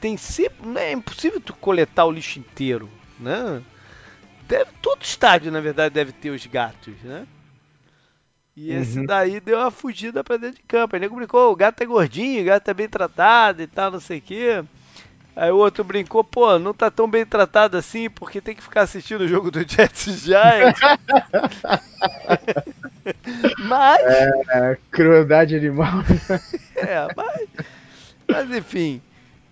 Tem sempre, não é impossível tu coletar o lixo inteiro, né? Deve, todo estádio, na verdade, deve ter os gatos, né? E esse uhum. daí deu uma fugida pra dentro de campo. Nego brincou, o gato é gordinho, o gato é bem tratado e tal, não sei o quê. Aí o outro brincou, pô, não tá tão bem tratado assim, porque tem que ficar assistindo o jogo do [laughs] Jets Giants. [laughs] mas. É, crueldade animal. [laughs] é, mas. Mas enfim.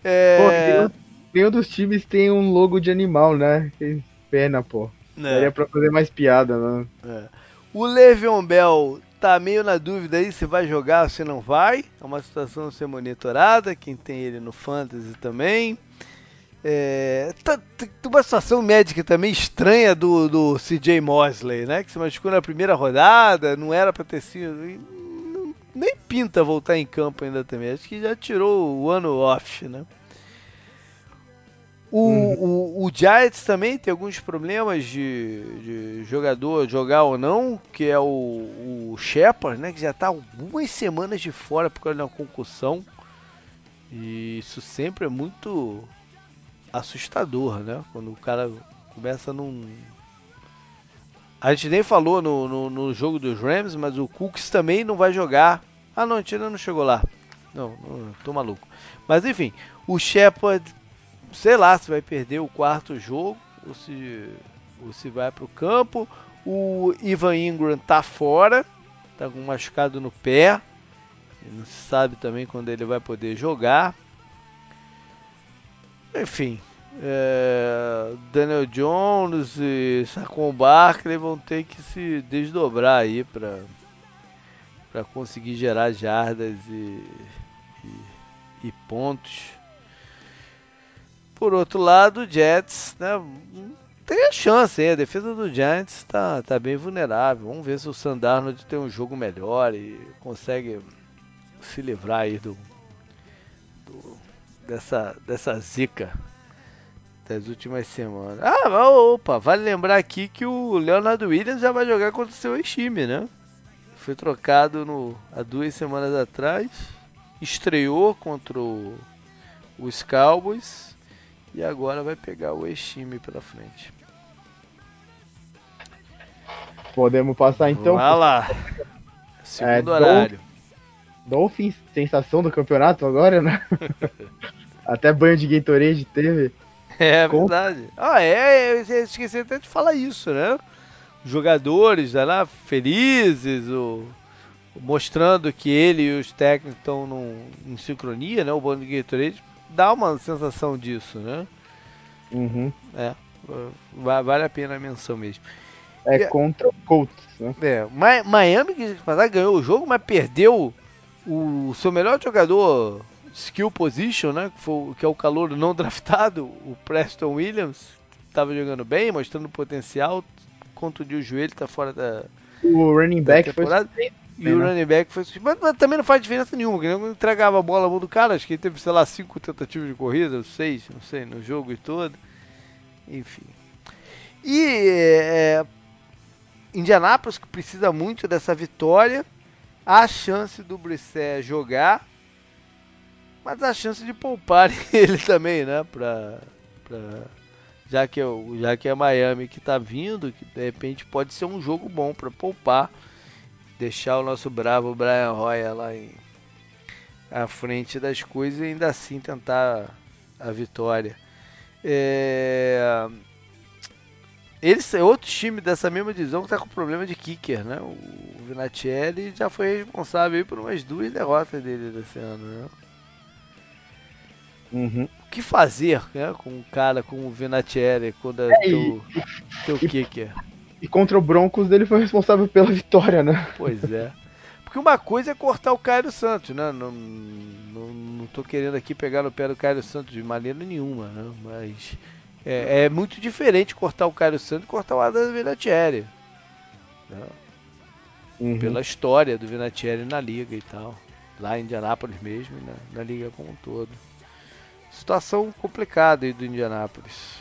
É... Pô, nenhum, nenhum, dos times tem um logo de animal, né? Que pena, pô. É. Daria pra fazer mais piada, né? É. O Le'Veon Bell tá meio na dúvida aí se vai jogar ou se não vai. É uma situação a ser monitorada. Quem tem ele no Fantasy também. É, tá, uma situação médica também estranha do, do CJ Mosley, né? Que se machucou na primeira rodada, não era para ter sido. Nem pinta voltar em campo ainda também. Acho que já tirou o ano off, né? O, uhum. o, o, Giants também tem alguns problemas de, de, jogador jogar ou não, que é o, o Shepard, né, que já está algumas semanas de fora por causa de uma concussão. E isso sempre é muito assustador, né? Quando o cara começa num. A gente nem falou no, no, no jogo dos Rams, mas o Cooks também não vai jogar. Ah, não, a gente ainda não chegou lá. Não, não tô maluco. Mas enfim, o Shepard sei lá se vai perder o quarto jogo ou se, ou se vai para o campo. O Ivan Ingram tá fora, tá com machucado no pé. Não se sabe também quando ele vai poder jogar. Enfim, é, Daniel Jones e Saquon Barkley vão ter que se desdobrar aí para para conseguir gerar jardas e, e, e pontos por outro lado, o Jets né, tem a chance, a defesa do Giants está tá bem vulnerável. Vamos ver se o Sandarnold tem um jogo melhor e consegue se livrar aí do, do dessa, dessa zica das últimas semanas. Ah, opa, vale lembrar aqui que o Leonardo Williams já vai jogar contra o seu time, né? Foi trocado no, há duas semanas atrás, estreou contra o, os Cowboys e agora vai pegar o Exime pela frente. Podemos passar então. Vai lá. Segundo é, horário. Dolphins, sensação do campeonato agora, né? [laughs] até banho de Gatorade teve. [laughs] É Com... verdade. Ah, é, eu esqueci até de falar isso, né? Jogadores né, lá felizes, o, mostrando que ele e os técnicos estão em sincronia, né? O banho de Gatorade dá uma sensação disso, né? Uhum. É, vale a pena a menção mesmo. É contra o Colts, né? É, Miami que ganhou o jogo, mas perdeu o seu melhor jogador skill position, né? Que, foi, que é o calor não [laughs] draftado, o Preston Williams, que estava jogando bem, mostrando potencial, contundiu o joelho, está fora da. O running back foi e o running back foi. Mas, mas, também não faz diferença nenhuma, porque não entregava a bola na mão do cara. Acho que ele teve, sei lá, cinco tentativas de corrida, seis, não sei, no jogo e todo. Enfim. E é, Indianápolis, que precisa muito dessa vitória. Há a chance do Brissé jogar, mas a chance de poupar [laughs] ele também, né? Pra, pra, já, que é, já que é Miami que tá vindo, que de repente pode ser um jogo bom para poupar deixar o nosso bravo Brian Roya lá em, à frente das coisas e ainda assim tentar a vitória. É... Eles é outro time dessa mesma divisão que está com problema de kicker, né? O Vinatieri já foi responsável por umas duas derrotas dele desse ano, né? Uhum. O que fazer né, com um cara como o Vinatieri quando é, é teu, teu e, kicker? E contra o Broncos ele foi responsável pela vitória, né? Pois é. Porque uma coisa é cortar o Caio Santos, né? Não, não, não tô querendo aqui pegar no pé do Caio Santos de maneira nenhuma, né? Mas é, é muito diferente cortar o Caio Santos e cortar o Adam Vinatieri. Né? Uhum. Pela história do Vinatieri na liga e tal. Lá em Indianápolis mesmo e na, liga como um todo. situação complicada aí do Indianapolis.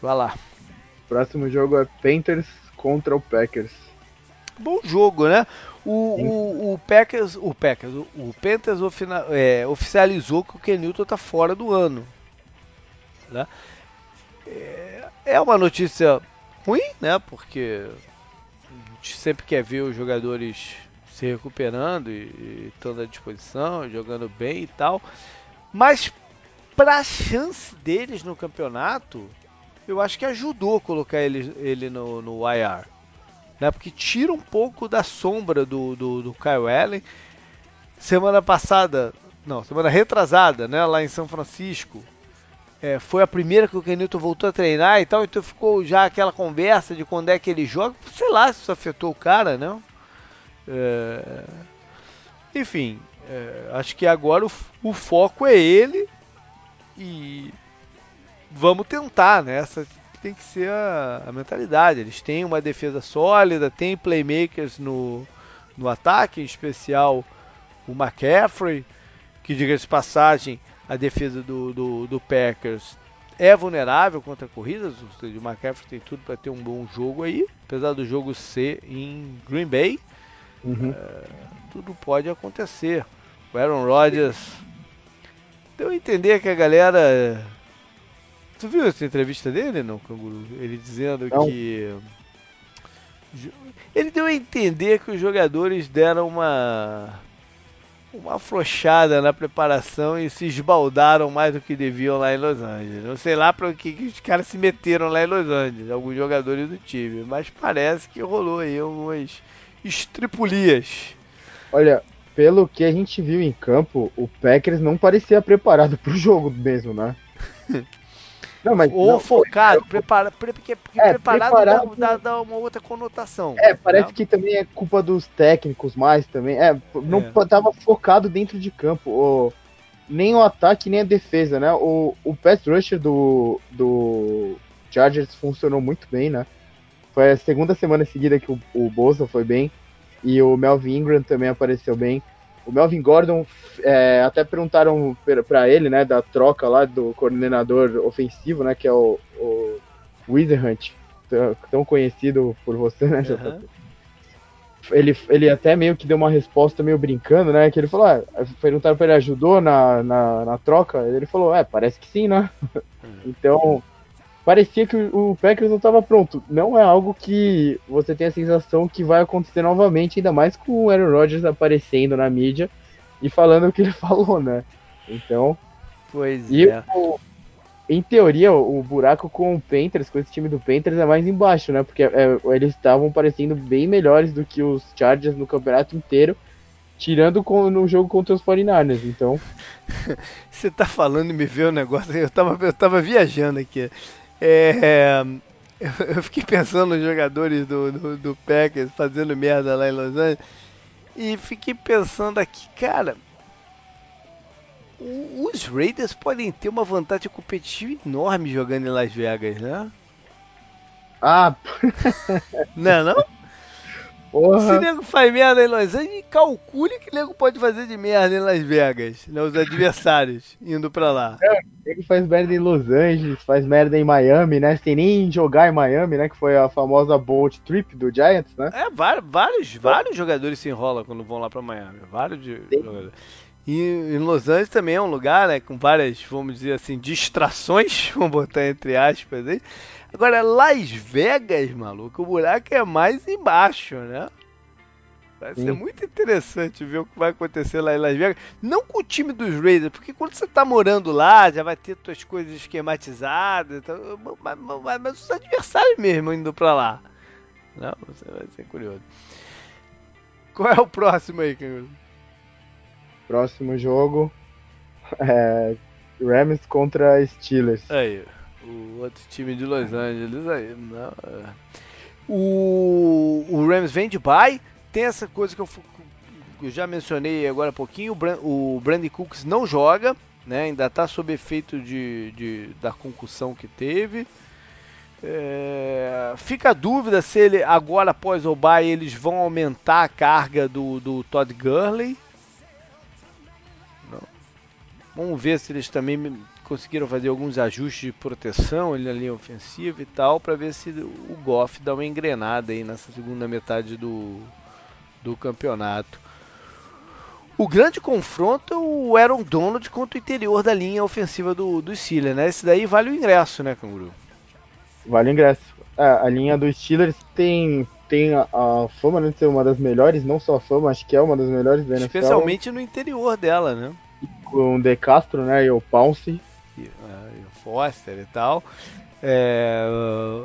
Vai lá. Próximo jogo é Panthers contra o Packers. Bom jogo, né? O, o, o, Packers, o Packers, o, o Panthers é, oficializou que o Kenilton está fora do ano. Né? É, é uma notícia ruim, né? Porque a gente sempre quer ver os jogadores se recuperando e, estando à disposição, jogando bem e tal. Mas para a chance deles no campeonato, eu acho que ajudou colocar ele, ele no, no IR. Né? Porque tira um pouco da sombra do, do, do Kyle Allen. Semana passada, não, semana retrasada, né, lá em São Francisco, é, foi a primeira que o Kenilton voltou a treinar e tal, então ficou já aquela conversa de quando é que ele joga. Sei lá se isso afetou o cara, né? É... Enfim, é, acho que agora o, o, foco é ele e vamos tentar, né? Essa tem que ser a, a, mentalidade. Eles têm uma defesa sólida, tem playmakers no, no ataque, em especial o McCaffrey, que diga-se passagem, a defesa do, do, do, Packers é vulnerável contra corridas, o McCaffrey tem tudo para ter um bom jogo aí, apesar do jogo ser em Green Bay. Uhum. É, tudo pode acontecer. O Aaron Rodgers deu a entender que a galera. Tu viu essa entrevista dele, não, Canguru? Ele dizendo não. que. Ele deu a entender que os jogadores deram uma. Uma afrouxada na preparação e se esbaldaram mais do que deviam lá em Los Angeles. Não sei lá para que, que os caras se meteram lá em Los Angeles, alguns jogadores do time, mas parece que rolou aí algumas estripulias. Olha, pelo que a gente viu em campo, o Packers não parecia preparado pro jogo mesmo, né? [laughs] Não, mas, Ou não, focado, prepara, pre, porque, porque é, preparado, preparado dá, dá, uma outra conotação. É, parece né? que também é culpa dos técnicos mais também. É, não é. tava focado dentro de campo. O, nem o ataque, nem a defesa, né? O, o pass rusher do, do Chargers funcionou muito bem, né? Foi a segunda semana seguida que o, o Bolsa foi bem. E o Melvin Ingram também apareceu bem. O Melvin Gordon, é, até perguntaram para ele, né, da troca lá do coordenador ofensivo, né, que é o, o Wizard, tão conhecido por você, né, uhum. Ele, ele até meio que deu uma resposta meio brincando, né, que ele falou, ah, perguntaram para ele, ajudou na, na, na troca? Ele falou, é, parece que sim, né? Uhum. Então, parecia que o Packers não estava pronto. Não é algo que você tem a sensação que vai acontecer novamente, ainda mais com o Aaron Rodgers aparecendo na mídia e falando o que ele [laughs] falou, né? Então. Pois e é. O, em teoria, o, buraco com o Panthers, com esse time do Panthers, é mais embaixo, né? Porque é, eles estavam parecendo bem melhores do que os Chargers no campeonato inteiro. Tirando com, no jogo contra os 49ers, então. [laughs] Você tá falando e me vê o um negócio. Eu tava, eu tava viajando aqui. É, [laughs] eu fiquei pensando nos jogadores do, do, do, Packers fazendo merda lá em Los Angeles. E fiquei pensando aqui, cara. Os Raiders podem ter uma vantagem competitiva enorme jogando em Las Vegas, né? Ah! [laughs] não é não? Porra. Se nego faz merda em Los Angeles, calcule que nego pode fazer de merda em Las Vegas, né? Os adversários indo pra lá. É, ele faz merda em Los Angeles, faz merda em Miami, né? Sem nem jogar em Miami, né? Que foi a famosa Bolt Trip do Giants, né? É, vários, vários jogadores se enrolam quando vão lá pra Miami. Vários jogadores. E em Los Angeles também é um lugar, né? Com várias, vamos dizer assim, distrações, [laughs] vamos botar entre aspas aí. Agora, Las Vegas, maluco, o buraco é mais embaixo, né? Vai Sim. ser muito interessante ver o que vai acontecer lá em Las Vegas. Não com o time dos Raiders, porque quando você tá morando lá, já vai ter suas coisas esquematizadas. Então, mas, mas, mas, os adversários mesmo indo pra lá. Não, você vai ser curioso. Qual é o próximo aí, Canguru? Próximo jogo [laughs] é Rams contra Steelers. Aí. O outro time de Los Angeles aí. Não, é. o, o Rams vem de bye. Tem essa coisa que eu, eu já mencionei agora há pouquinho. O, o Brandon Cooks não joga. Né, ainda está sob efeito de, de, da concussão que teve. É, fica a dúvida se ele agora após o bye eles vão aumentar a carga do, do Todd Gurley. Vamos ver se eles também conseguiram fazer alguns ajustes de proteção na linha ofensiva e tal, para ver se o Goff dá uma engrenada aí nessa segunda metade do, do campeonato. O grande confronto é o Aaron Donald contra o interior da linha ofensiva do, do Steelers, né? Esse daí vale o ingresso, né, Canguru? Vale o ingresso. É, a linha do Steelers tem, tem a, a, fama de ser uma das melhores, não só a fama, acho que é uma das melhores da NFL. Especialmente no interior dela, né? Com o De Castro, né, e o Pounce. E, uh, e o Foster e tal. É,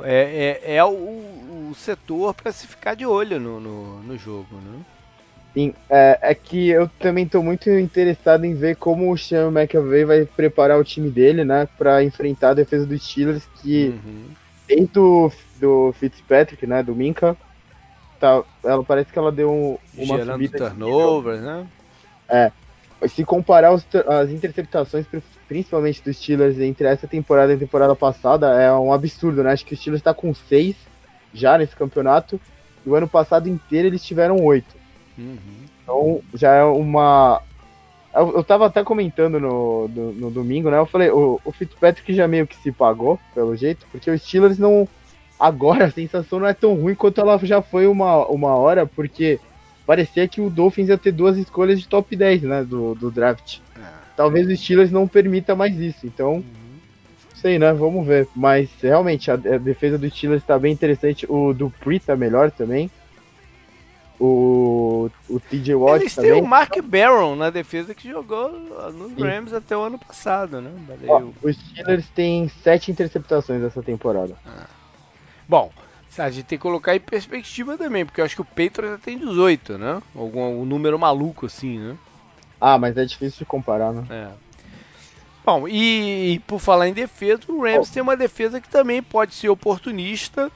é, é, é o, o setor para se ficar de olho no, no, no jogo, né? Sim, é, é, que eu também estou muito interessado em ver como o Sean McAvey vai preparar o time dele, né, para enfrentar a defesa dos Steelers, que uhum. desde o do Fitzpatrick, né, do Minka, tá, ela parece que ela deu um, uma Gerando subida turnovers, né? É. Se comparar os, as interceptações, principalmente dos Steelers, entre essa temporada e a temporada passada, é um absurdo, né? Acho que o Steelers está com seis já nesse campeonato. E o ano passado inteiro eles tiveram oito. Uhum. Então já é uma. Eu, eu tava até comentando no, no, no, domingo, né? Eu falei, o, o Fitzpatrick já meio que se pagou, pelo jeito, porque os Steelers não. Agora a sensação não é tão ruim quanto ela já foi uma, uma hora, porque parecia que o Dolphins ia ter duas escolhas de top 10, né? Do, do draft. Talvez os Steelers não permita mais isso. Então, uhum. sei, né? Vamos ver. Mas realmente a, defesa do Steelers está bem interessante. O Dupree tá melhor também o, o TJ Watt Eles também. têm o Mark Barron na defesa que jogou nos Rams até o ano passado, né? Ó, os Steelers têm sete interceptações essa temporada. Ah. Bom, a gente tem que colocar em perspectiva também, porque eu acho que o Patriots tem 18, né? Algum um número maluco assim, né? Ah, mas é difícil de comparar, né? É. Bom, e, e por falar em defesa, o Rams oh. tem uma defesa que também pode ser oportunista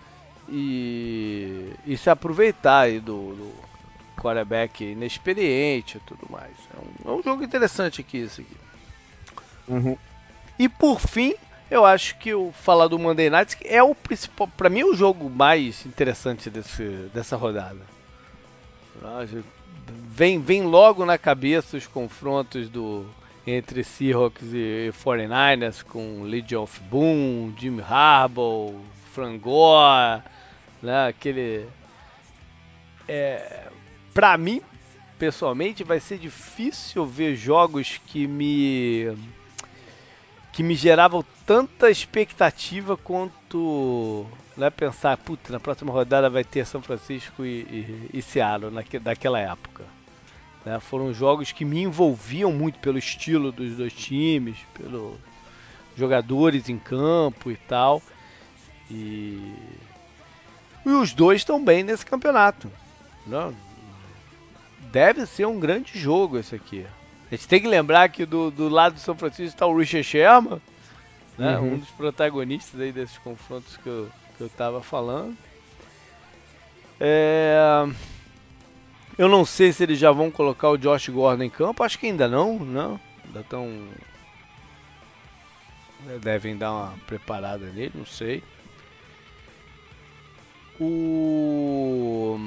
e, e se aproveitar aí do, do quarterback inexperiente e tudo mais. É um, é um jogo interessante aqui esse aqui. Uhum. E por fim, eu acho que o falar do Monday Night é o principal, para mim, é o jogo mais interessante desse, dessa rodada. Vem, vem logo na cabeça os confrontos do entre Seahawks e 49ers com Legion of Boom, Jim Harbaugh, Frangor, né? Aquele. É, pra mim, pessoalmente, vai ser difícil ver jogos que me que me geravam tanta expectativa quanto né, pensar, puta, na próxima rodada vai ter São Francisco e, e, e Seattle naque, daquela época. Né, foram jogos que me envolviam muito pelo estilo dos dois times, pelos jogadores em campo e tal. E e os dois estão bem nesse campeonato. Não? Deve ser um grande jogo esse aqui. A gente tem que lembrar que do, do lado do São Francisco está o Richard Sherman, né? Uhum. um dos protagonistas aí desses confrontos que eu, que eu tava falando. É... Eu não sei se eles já vão colocar o Josh Gordon em campo, acho que ainda não, não. Ainda estão. Devem dar uma preparada nele, não sei. O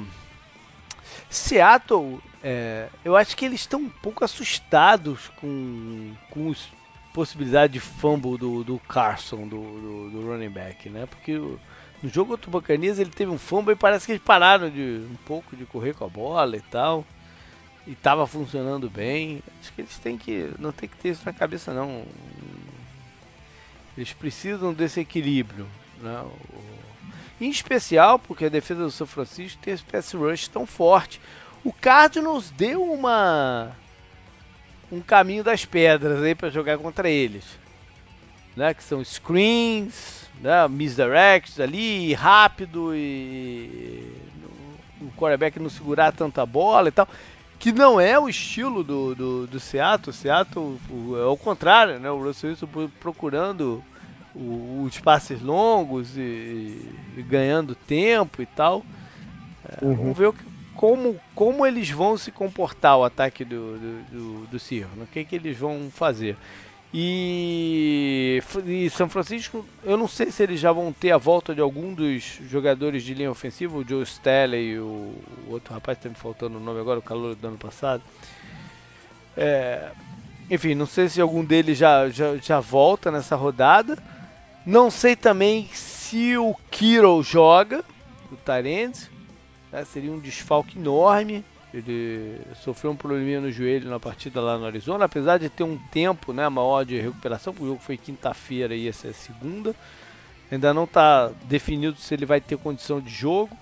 Seattle, é, eu acho que eles estão um pouco assustados com, com a possibilidade de fumble do, do Carson, do, do, do, running back, né? Porque no jogo contra o ele teve um fumble e parece que eles pararam de um pouco de correr com a bola e tal. E estava funcionando bem. Acho que eles têm que. Não tem que ter isso na cabeça não. Eles precisam desse equilíbrio. Né? Em especial porque a defesa do São Francisco tem esse pass rush tão forte. O Cardinals deu uma um caminho das pedras aí para jogar contra eles, né? Que são screens, né? misdirects ali, rápido e o quarterback não segurar tanta bola e tal, que não é o estilo do, do, do Seattle. O Seattle é o contrário, né? O Russell Wilson procurando o, os passes longos e, e, ganhando tempo e tal. É, uhum. Vamos ver o que, como, como eles vão se comportar o ataque do, do, do, do Circo, o que, que eles vão fazer. E, e, São Francisco, eu não sei se eles já vão ter a volta de algum dos jogadores de linha ofensiva, o Joe Staley e o, o outro rapaz está me faltando o nome agora, o calor do ano passado. É, enfim, não sei se algum deles já, já, já volta nessa rodada. Não sei também se o Kiro joga, o Tyrande. Né? Seria um desfalque enorme. Ele sofreu um probleminha no joelho na partida lá no Arizona, apesar de ter um tempo né, maior de recuperação, o jogo foi quinta-feira e essa é segunda. Ainda não está definido se ele vai ter condição de jogo.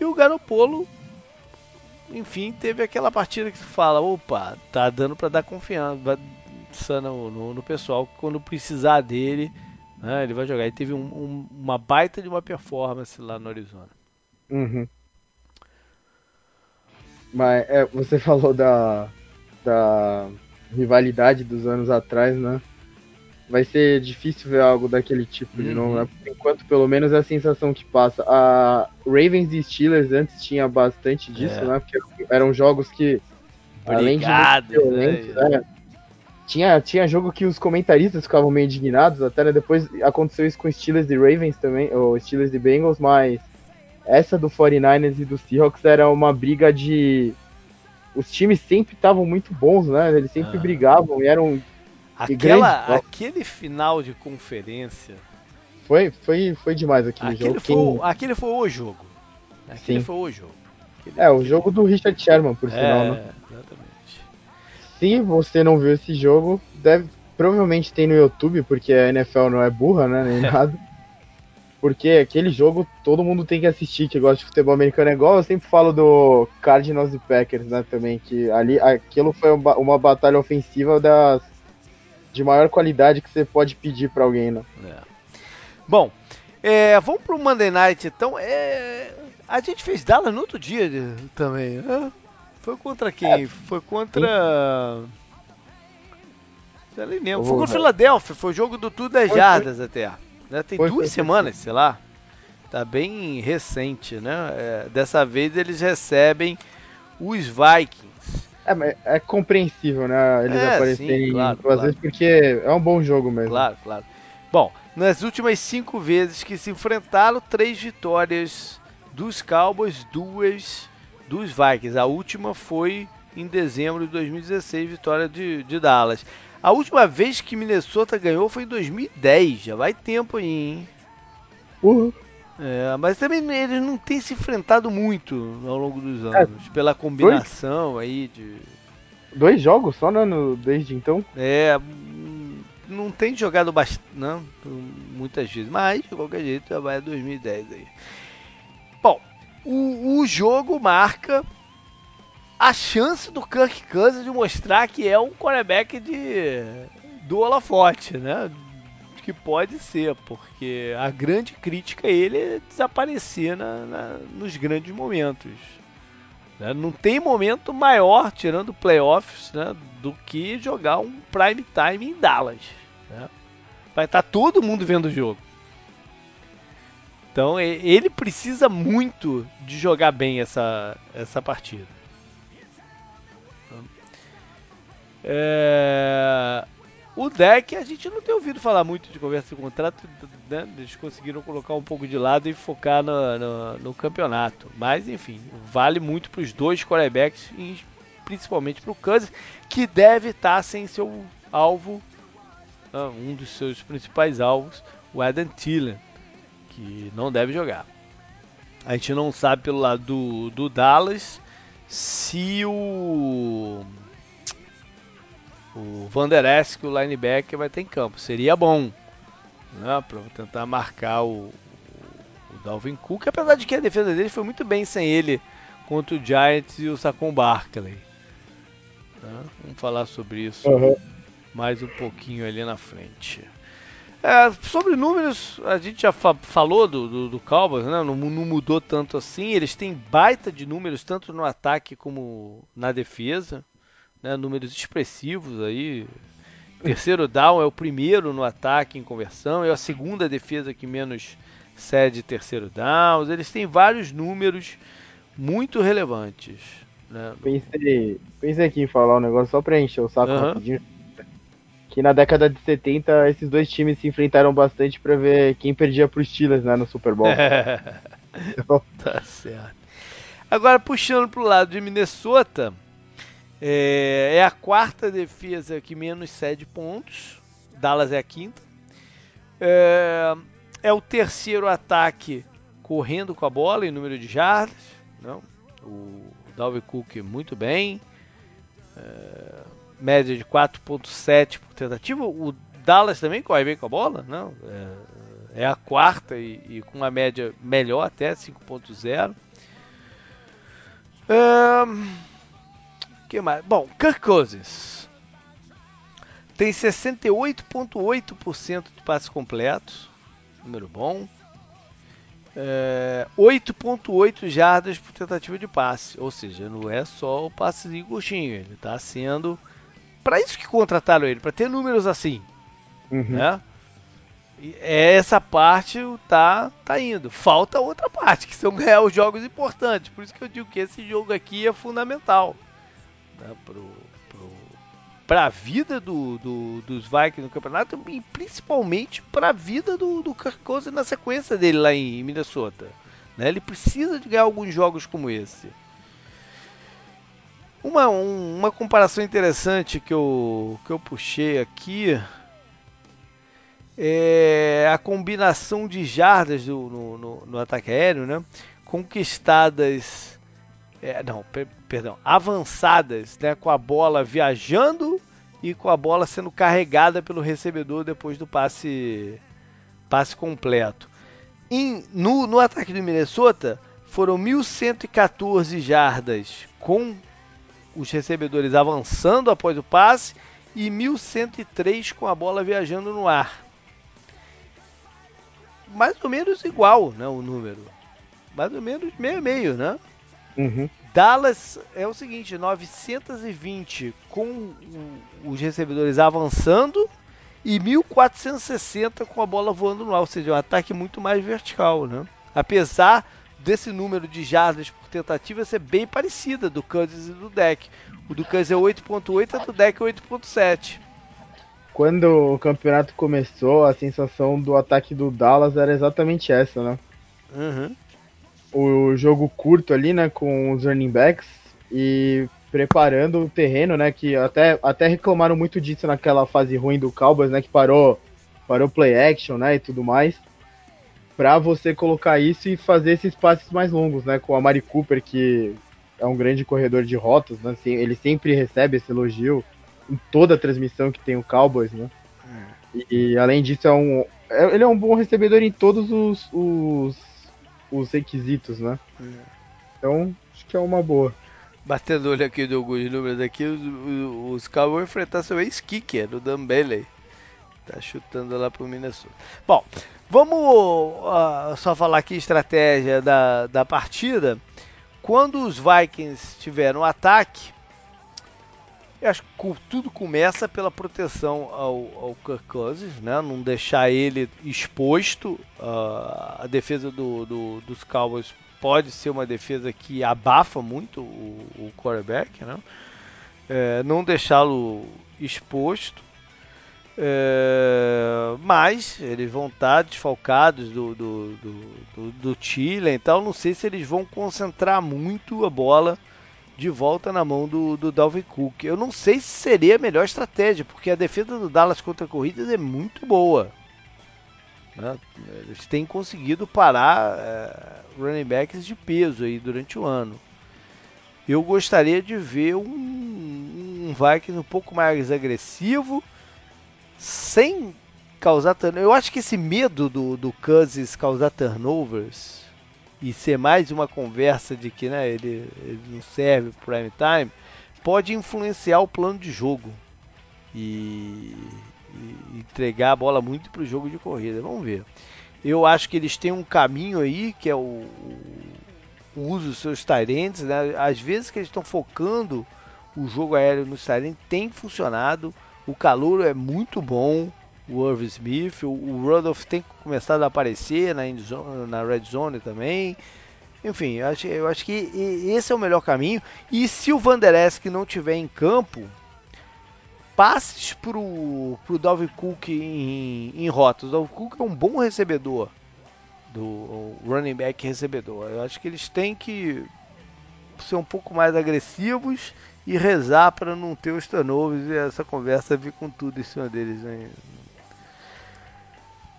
E o Garopolo, enfim, teve aquela partida que se fala, opa, tá dando para dar confiança no, no, no, pessoal, quando precisar dele, né, ele vai jogar. Ele teve um, um, uma baita de uma performance lá no Arizona. Uhum. Mas é, você falou da, da rivalidade dos anos atrás, né? Vai ser difícil ver algo daquele tipo uhum. de novo, né? Por enquanto, pelo menos é a sensação que passa. A Ravens e Steelers antes tinha bastante disso, é. né? Porque eram jogos que, além de muito violentos, né? né? Tinha, tinha jogo que os comentaristas ficavam meio indignados, até né? depois aconteceu isso com Steelers e Ravens também, ou Steelers e Bengals, mas essa do 49ers e do Seahawks era uma briga de. Os times sempre estavam muito bons, né? Eles sempre ah. brigavam e eram. Aquela, grandes... aquele final de conferência. Foi, foi, foi demais aquele, aquele jogo. Foi, Quem... Aquele foi o jogo. Aquele Sim. foi o jogo. Aquele, é, o jogo do Richard Sherman, por sinal, é, né? Se você não viu esse jogo, deve provavelmente tem no YouTube, porque a NFL não é burra, né? Nem nada. Porque aquele jogo todo mundo tem que assistir, que gosta de futebol americano. É igual eu sempre falo do Cardinals e Packers, né? Também, que ali aquilo foi uma batalha ofensiva das, de maior qualidade que você pode pedir para alguém, né? É. Bom, é, vamos pro Monday Night então. É, a gente fez Dallas no outro dia também, né? Foi contra quem? É, foi contra. Já nem lembro. Foi contra o Philadelphia, foi o jogo do tudo das jardas até. Né? Tem foi, duas foi, semanas, foi. sei lá. Tá bem recente, né? É, dessa vez eles recebem os Vikings. É, é compreensível, né? Eles é, aparecerem sim, claro, duas claro. vezes porque é um bom jogo mesmo. Claro, claro. Bom, nas últimas cinco vezes que se enfrentaram, três vitórias dos Cowboys, duas dos Vikings. A última foi em dezembro de 2016, vitória de, de Dallas. A última vez que Minnesota ganhou foi em 2010, já vai tempo aí, hein? Uhum. É, mas também eles não têm se enfrentado muito ao longo dos é. anos, é, pela combinação dois, aí de. Dois jogos só, né? No, desde então? É, não tem jogado bastante, não, muitas vezes, mas de qualquer jeito já vai a 2010 aí. O, o jogo marca a chance do Kirk Cousins de mostrar que é um quarterback de do holofote, né? Que pode ser, porque a grande crítica a ele é desaparecer na, na nos grandes momentos. Né? Não tem momento maior, tirando playoffs, né, do que jogar um prime time em Dallas. Né? Vai estar tá todo mundo vendo o jogo. Então ele precisa muito de jogar bem essa, essa partida. É... O deck a gente não tem ouvido falar muito de conversa de contrato, né? eles conseguiram colocar um pouco de lado e focar no, no, no campeonato. Mas enfim, vale muito para os dois quarterbacks principalmente para o Kansas, que deve estar tá sem seu alvo, né? um dos seus principais alvos, o Adam Thielen, que não deve jogar. A gente não sabe pelo lado do, do Dallas se o o Vander Esk, o linebacker, vai ter em campo. Seria bom né, para tentar marcar o, o, Dalvin Cook, apesar de que a defesa dele foi muito bem sem ele contra o Giants e o Saquon Barkley. Né? Vamos falar sobre isso uhum. mais um pouquinho ali na frente. É, sobre números, a gente já fa falou do, do, do Cowboys, né? Não, não, mudou tanto assim. Eles têm baita de números, tanto no ataque como na defesa né, números expressivos aí. Terceiro down é o primeiro no ataque em conversão, é a segunda defesa que menos cede terceiro down. Eles têm vários números muito relevantes. Né? Pensei, pensei aqui em falar um negócio só pra encher o saco uhum. rapidinho. Que na década de 70 esses dois times se enfrentaram bastante para ver quem perdia pro Steelers né, no Super Bowl. então... [laughs] Tá certo. Agora puxando pro lado de Minnesota, É, é a quarta defesa que menos cede pontos. Dallas é a quinta. É, é o terceiro ataque correndo com a bola em número de jardas. Não? O Dalvin Cook muito bem. É, média de 4.7 por tentativa. O Dallas também corre bem com a bola. Não? É, é a quarta e, e, com uma média melhor até, 5.0. Um, que mais? Bom, Kirk Cousins tem 68,8% de passes completos, número bom. É, 8,8 jardas por tentativa de passe, ou seja, não é só o passezinho coxinho, ele está sendo. Para isso que contrataram ele, para ter números assim. Uhum. Né? É essa parte tá, tá indo. Falta outra parte, que são ganhar os jogos importantes. Por isso que eu digo que esse jogo aqui é fundamental né, para a vida do, do, dos Vikings no campeonato e principalmente para a vida do, do Kirk Cousins na sequência dele lá em Minnesota. Né? Ele precisa de ganhar alguns jogos como esse. Uma, um, uma comparação interessante que eu, que eu puxei aqui é a combinação de jardas do, no, no, no, ataque aéreo, né? conquistadas, é, não, per, perdão, avançadas, né? com a bola viajando e com a bola sendo carregada pelo recebedor depois do passe, passe completo. Em, no, no ataque do Minnesota foram 1.114 jardas com os recebedores avançando após o passe e 1.103 com a bola viajando no ar mais ou menos igual, né, o número. Mais ou menos meio meio, né? Uhum. Dallas é o seguinte, 920 com os recebedores avançando e 1460 com a bola voando no ar, ou seja, um ataque muito mais vertical, né? Apesar desse número de jardas por tentativa ser bem parecida do Kansas e do Deck. O do Kansas é 8.8 e do Deck é 8.7 quando o campeonato começou, a sensação do ataque do Dallas era exatamente essa, né? Uhum. O jogo curto ali, né, com os running backs e preparando o terreno, né, que até, até reclamaram muito disso naquela fase ruim do Cowboys, né, que parou, parou play action, né, e tudo mais, para você colocar isso e fazer esses passes mais longos, né, com a Mari Cooper, que é um grande corredor de rotas, né, ele sempre recebe esse elogio, em toda a transmissão que tem o Cowboys, né? É. E, e, além disso, é um, é, ele é um bom recebedor em todos os, os, os requisitos, né? É. Então, acho que é uma boa. Batendo olho aqui de alguns números aqui, os, os, Cowboys enfrentar seu ex-kicker, o Dan Bailey. Tá chutando lá pro Minnesota. Bom, vamos uh, só falar aqui estratégia da, da partida. Quando os Vikings tiveram ataque, eu acho que tudo começa pela proteção ao, ao Kirk Cousins, né? Não deixar ele exposto. Uh, a defesa do, do, dos Cowboys pode ser uma defesa que abafa muito o, o quarterback, né? É, não deixá-lo exposto. É, mas eles vão estar desfalcados do, do, do, do, do Chile, então não sei se eles vão concentrar muito a bola de volta na mão do, do Dalvin Cook. Eu não sei se seria a melhor estratégia, porque a defesa do Dallas contra corridas é muito boa. Né? Eles têm conseguido parar é, running backs de peso aí durante o ano. Eu gostaria de ver um, um Vikings um pouco mais agressivo, sem causar turnovers. Eu acho que esse medo do, do Cousins causar turnovers e ser mais uma conversa de que né, ele, ele não serve prime time, pode influenciar o plano de jogo e, e entregar a bola muito para o jogo de corrida. Vamos ver. Eu acho que eles têm um caminho aí que é o, o uso dos seus Tyrants. Né? Às vezes que eles estão focando o jogo aéreo no Tyrants tem funcionado. O calor é muito bom o Irv Smith, o, o Rudolph tem começado a aparecer na, zone, na Red Zone também. Enfim, eu acho, eu acho que esse é o melhor caminho. E se o Van Der Esk não tiver em campo, passes pro, pro Dalvin Cook em, em rotas. O Dalvin Cook é um bom recebedor, do running back recebedor. Eu acho que eles têm que ser um pouco mais agressivos e rezar para não ter os turnovers e essa conversa vir com tudo em cima deles. Né?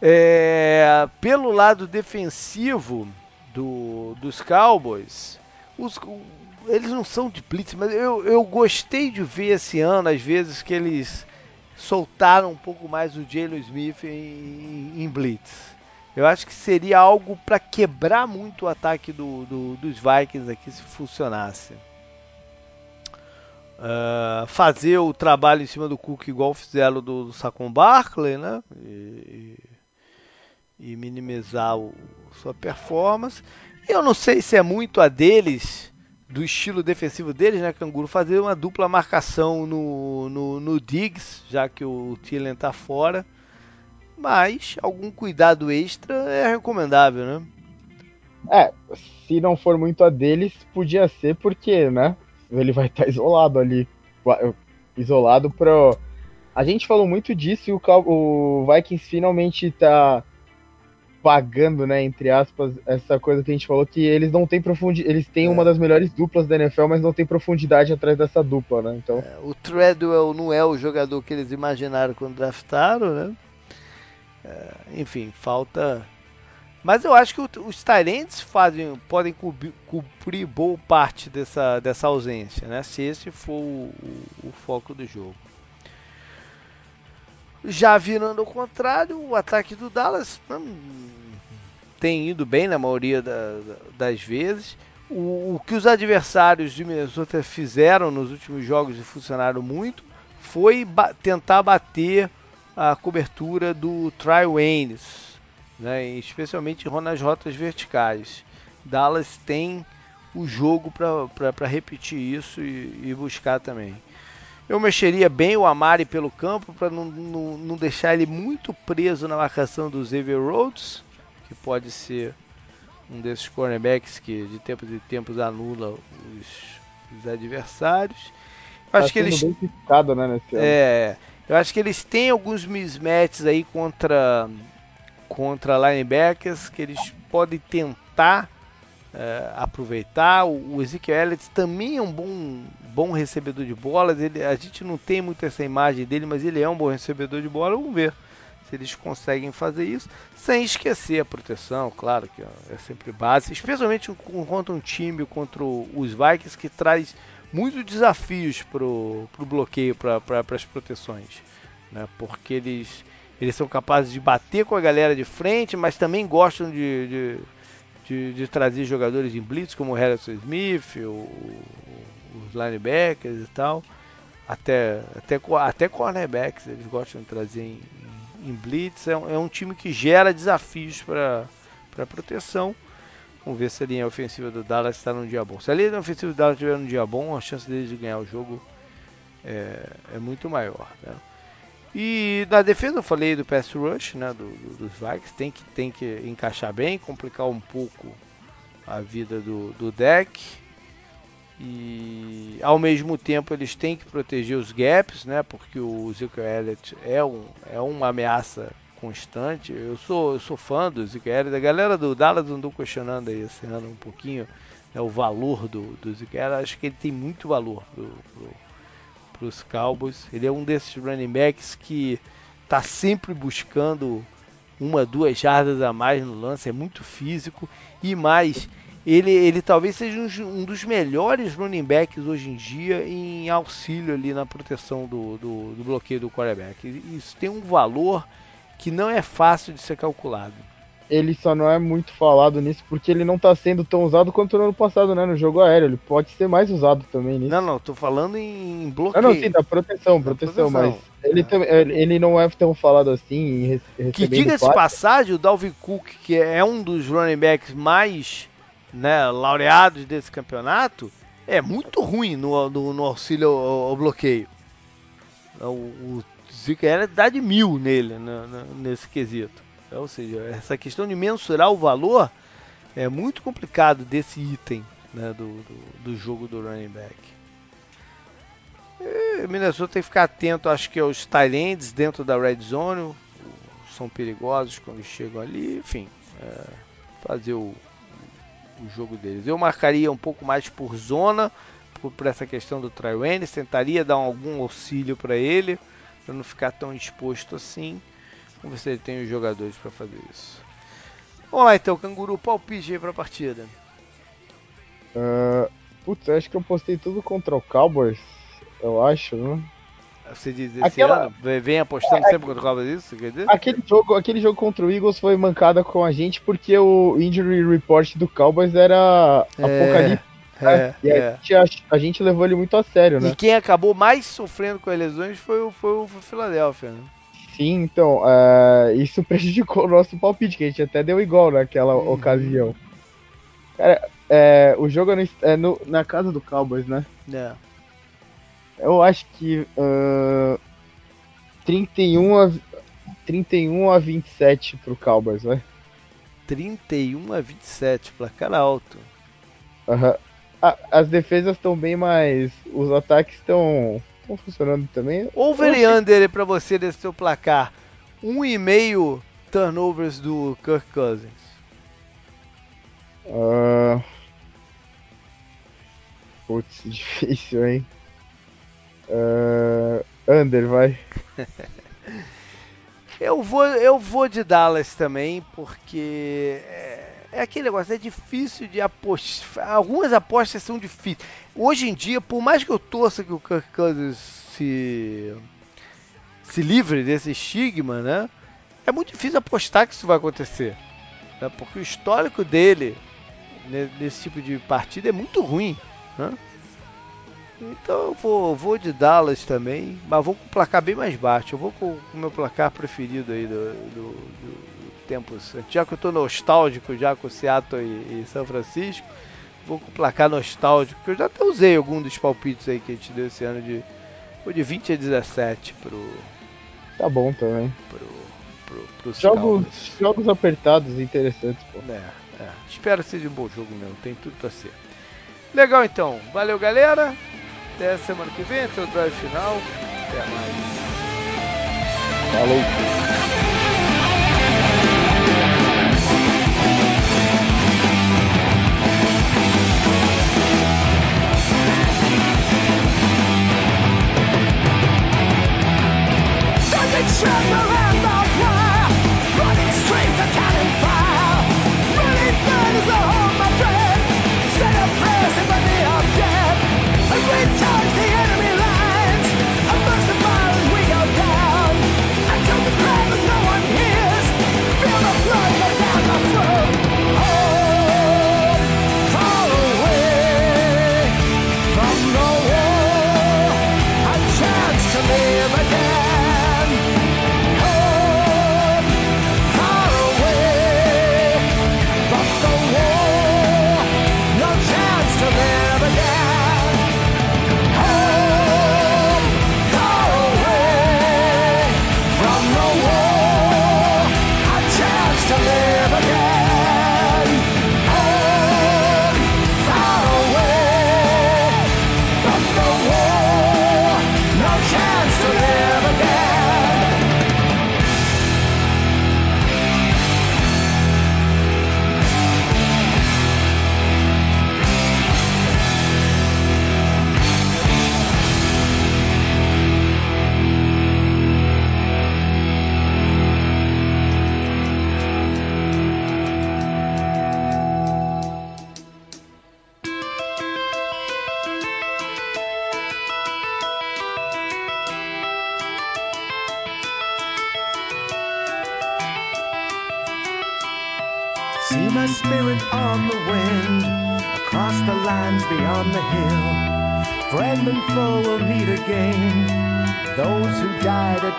É, pelo lado defensivo do, dos Cowboys, os, eles não são de blitz, mas eu, eu gostei de ver esse ano, às vezes, que eles soltaram um pouco mais o Jalen Smith em, em, blitz. Eu acho que seria algo para quebrar muito o ataque do, do, dos Vikings aqui se funcionasse. Uh, fazer o trabalho em cima do Cook igual fizeram do, do Saquon Barkley, né? E, e minimizar o, sua performance. Eu não sei se é muito a deles, do estilo defensivo deles, né, Canguru, fazer uma dupla marcação no, no, no Diggs, já que o Thielen está fora. Mas algum cuidado extra é recomendável, né? É, se não for muito a deles, podia ser porque, né? Ele vai estar tá [laughs] isolado ali. Isolado pro. A gente falou muito disso e o, o Vikings finalmente está pagando, né, entre aspas, essa coisa que a gente falou que eles não têm profundidade, eles têm é. uma das melhores duplas da NFL, mas não tem profundidade atrás dessa dupla, né? Então, é, o Treadwell não é o jogador que eles imaginaram quando draftaram, né? É, enfim, falta mas eu acho que os Tyrants fazem, podem cobrir, cobrir boa parte dessa, dessa ausência, né? Se esse for o, o, o foco do jogo. Já virando ao contrário, o ataque do Dallas hum, tem ido bem na maioria da, das vezes. O, o, que os adversários de Minnesota fizeram nos últimos jogos e funcionaram muito foi ba tentar bater a cobertura do Try Waynes né, especialmente nas rotas verticais. Dallas tem o jogo para repetir isso e, e, buscar também. Eu mexeria bem o Amari pelo campo para não, não, não, deixar ele muito preso na marcação do Xavier Rhodes, que pode ser um desses cornerbacks que de tempos em tempos anula os, os adversários. Eu acho tá que eles bem né, nesse é, eu acho que eles têm alguns mismatches aí contra contra linebackers que eles podem tentar uh, aproveitar. O, Ezekiel Elliott também é um bom, bom recebedor de bolas. Ele, a gente não tem muito essa imagem dele, mas ele é um bom recebedor de bola. Vamos ver se eles conseguem fazer isso, sem esquecer a proteção, claro que é sempre base, especialmente contra um time contra os Vikings que traz muitos desafios para o bloqueio, para as proteções, né? porque eles eles são capazes de bater com a galera de frente, mas também gostam de, de, de, de trazer jogadores em blitz, como o Harrison Smith, o, os linebackers e tal. Até, até, até cornerbacks eles gostam de trazer em, em blitz. É um, é um, time que gera desafios para proteção. Vamos ver se a linha ofensiva do Dallas está num dia bom. Se a linha ofensiva do Dallas estiver num dia bom, a chance deles de ganhar o jogo é, é muito maior. Né? E na defesa eu falei do pass rush, né, do, do, dos Vikings, tem que, tem que encaixar bem, complicar um pouco a vida do, do deck. E ao mesmo tempo eles têm que proteger os gaps, né, porque o Ezekiel Elliott é, um, é uma ameaça constante. Eu sou, eu sou fã do Ezekiel Elliott, a galera do Dallas andou questionando aí esse ano um pouquinho né, o valor do, do Ezekiel Elliott. Acho que ele tem muito valor pro, pro para os Cowboys. Ele é um desses running backs que está sempre buscando uma, duas jardas a mais no lance, é muito físico e mais. Ele, ele talvez seja um, um dos melhores running backs hoje em dia em auxílio ali na proteção do, do, do bloqueio do quarterback. Isso tem um valor que não é fácil de ser calculado ele só não é muito falado nisso porque ele não tá sendo tão usado quanto no ano passado, né? No jogo aéreo. Ele pode ser mais usado também nisso. Não, não, tô falando em bloqueio. Não, não, sim, da proteção, proteção, proteção. mas ele, é. ele não é tão falado assim em Que diga-se de passagem, o Dalvin Cook, que é um dos running backs mais né, laureados desse campeonato, é muito ruim no, no, no auxílio ao, ao, bloqueio. O, o Zika era dá de mil nele, né, nesse quesito. Ou seja, essa questão de mensurar o valor é muito complicado desse item né, do, do, do, jogo do running back. E Minnesota tem que ficar atento, acho que aos Thailands dentro da red zone, são perigosos quando chegam ali, enfim, é, fazer o, o jogo deles. Eu marcaria um pouco mais por zona, por, por essa questão do Traiwayne, tentaria dar algum auxílio para ele, para não ficar tão exposto assim. Vamos ver se ele tem os jogadores para fazer isso. Vamos lá então, Canguru, palpite aí para a partida. Uh, putz, acho que eu postei tudo contra o Cowboys, eu acho, né? Você diz esse Aquela... ano? Vem apostando é, sempre contra o Cowboys, isso? Quer dizer? Aquele jogo, aquele jogo contra o Eagles foi mancada com a gente porque o injury report do Cowboys era é, apocalipse. É, e é. A, gente, a, a, gente levou ele muito a sério, né? E quem acabou mais sofrendo com as lesões foi o, foi o Philadelphia, né? Sim, então, uh, isso [laughs] prejudicou o nosso palpite, que a gente até deu igual naquela uhum. ocasião. Cara, é, o jogo é, no, é no, na casa do Cowboys, né? É. Eu acho que uh, 31, a, 31 a 27 pro Cowboys, vai. 31 a 27, placar alto. Uhum. Ah, as defesas estão bem mais. Os ataques estão funcionando também. Over e under pra você desse seu placar. 1,5 turnovers do Kirk Cousins. Uh... Putz, [laughs] difícil, hein? Uh, under, vai. [laughs] eu vou, eu vou de Dallas também, porque é, aquele negócio, é difícil de apostar. Algumas apostas são difíceis. Hoje em dia, por mais que eu torça que o Kirk Cousins se, se livre desse estigma, né? É muito difícil apostar que isso vai acontecer. Né? Porque o histórico dele nesse tipo de partida é muito ruim. Né? Então eu vou, vou de Dallas também, mas vou com o placar bem mais baixo. Eu vou com o meu placar preferido aí do, do, do tempos. Já que eu estou nostálgico já com Seattle e, e, São Francisco, vou com o placar nostálgico, que eu já até usei algum dos palpites aí que a gente deu esse ano de, de 20 a 17 pro. Tá bom também. Pro, pro, pro jogos, jogos apertados interessantes, pô. É, é. Espero que seja um bom jogo mesmo, tem tudo pra ser. Legal então, valeu galera. Até semana que vem, até o drive final. Até mais. Falou. шамалы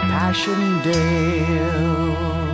at Passchendaele.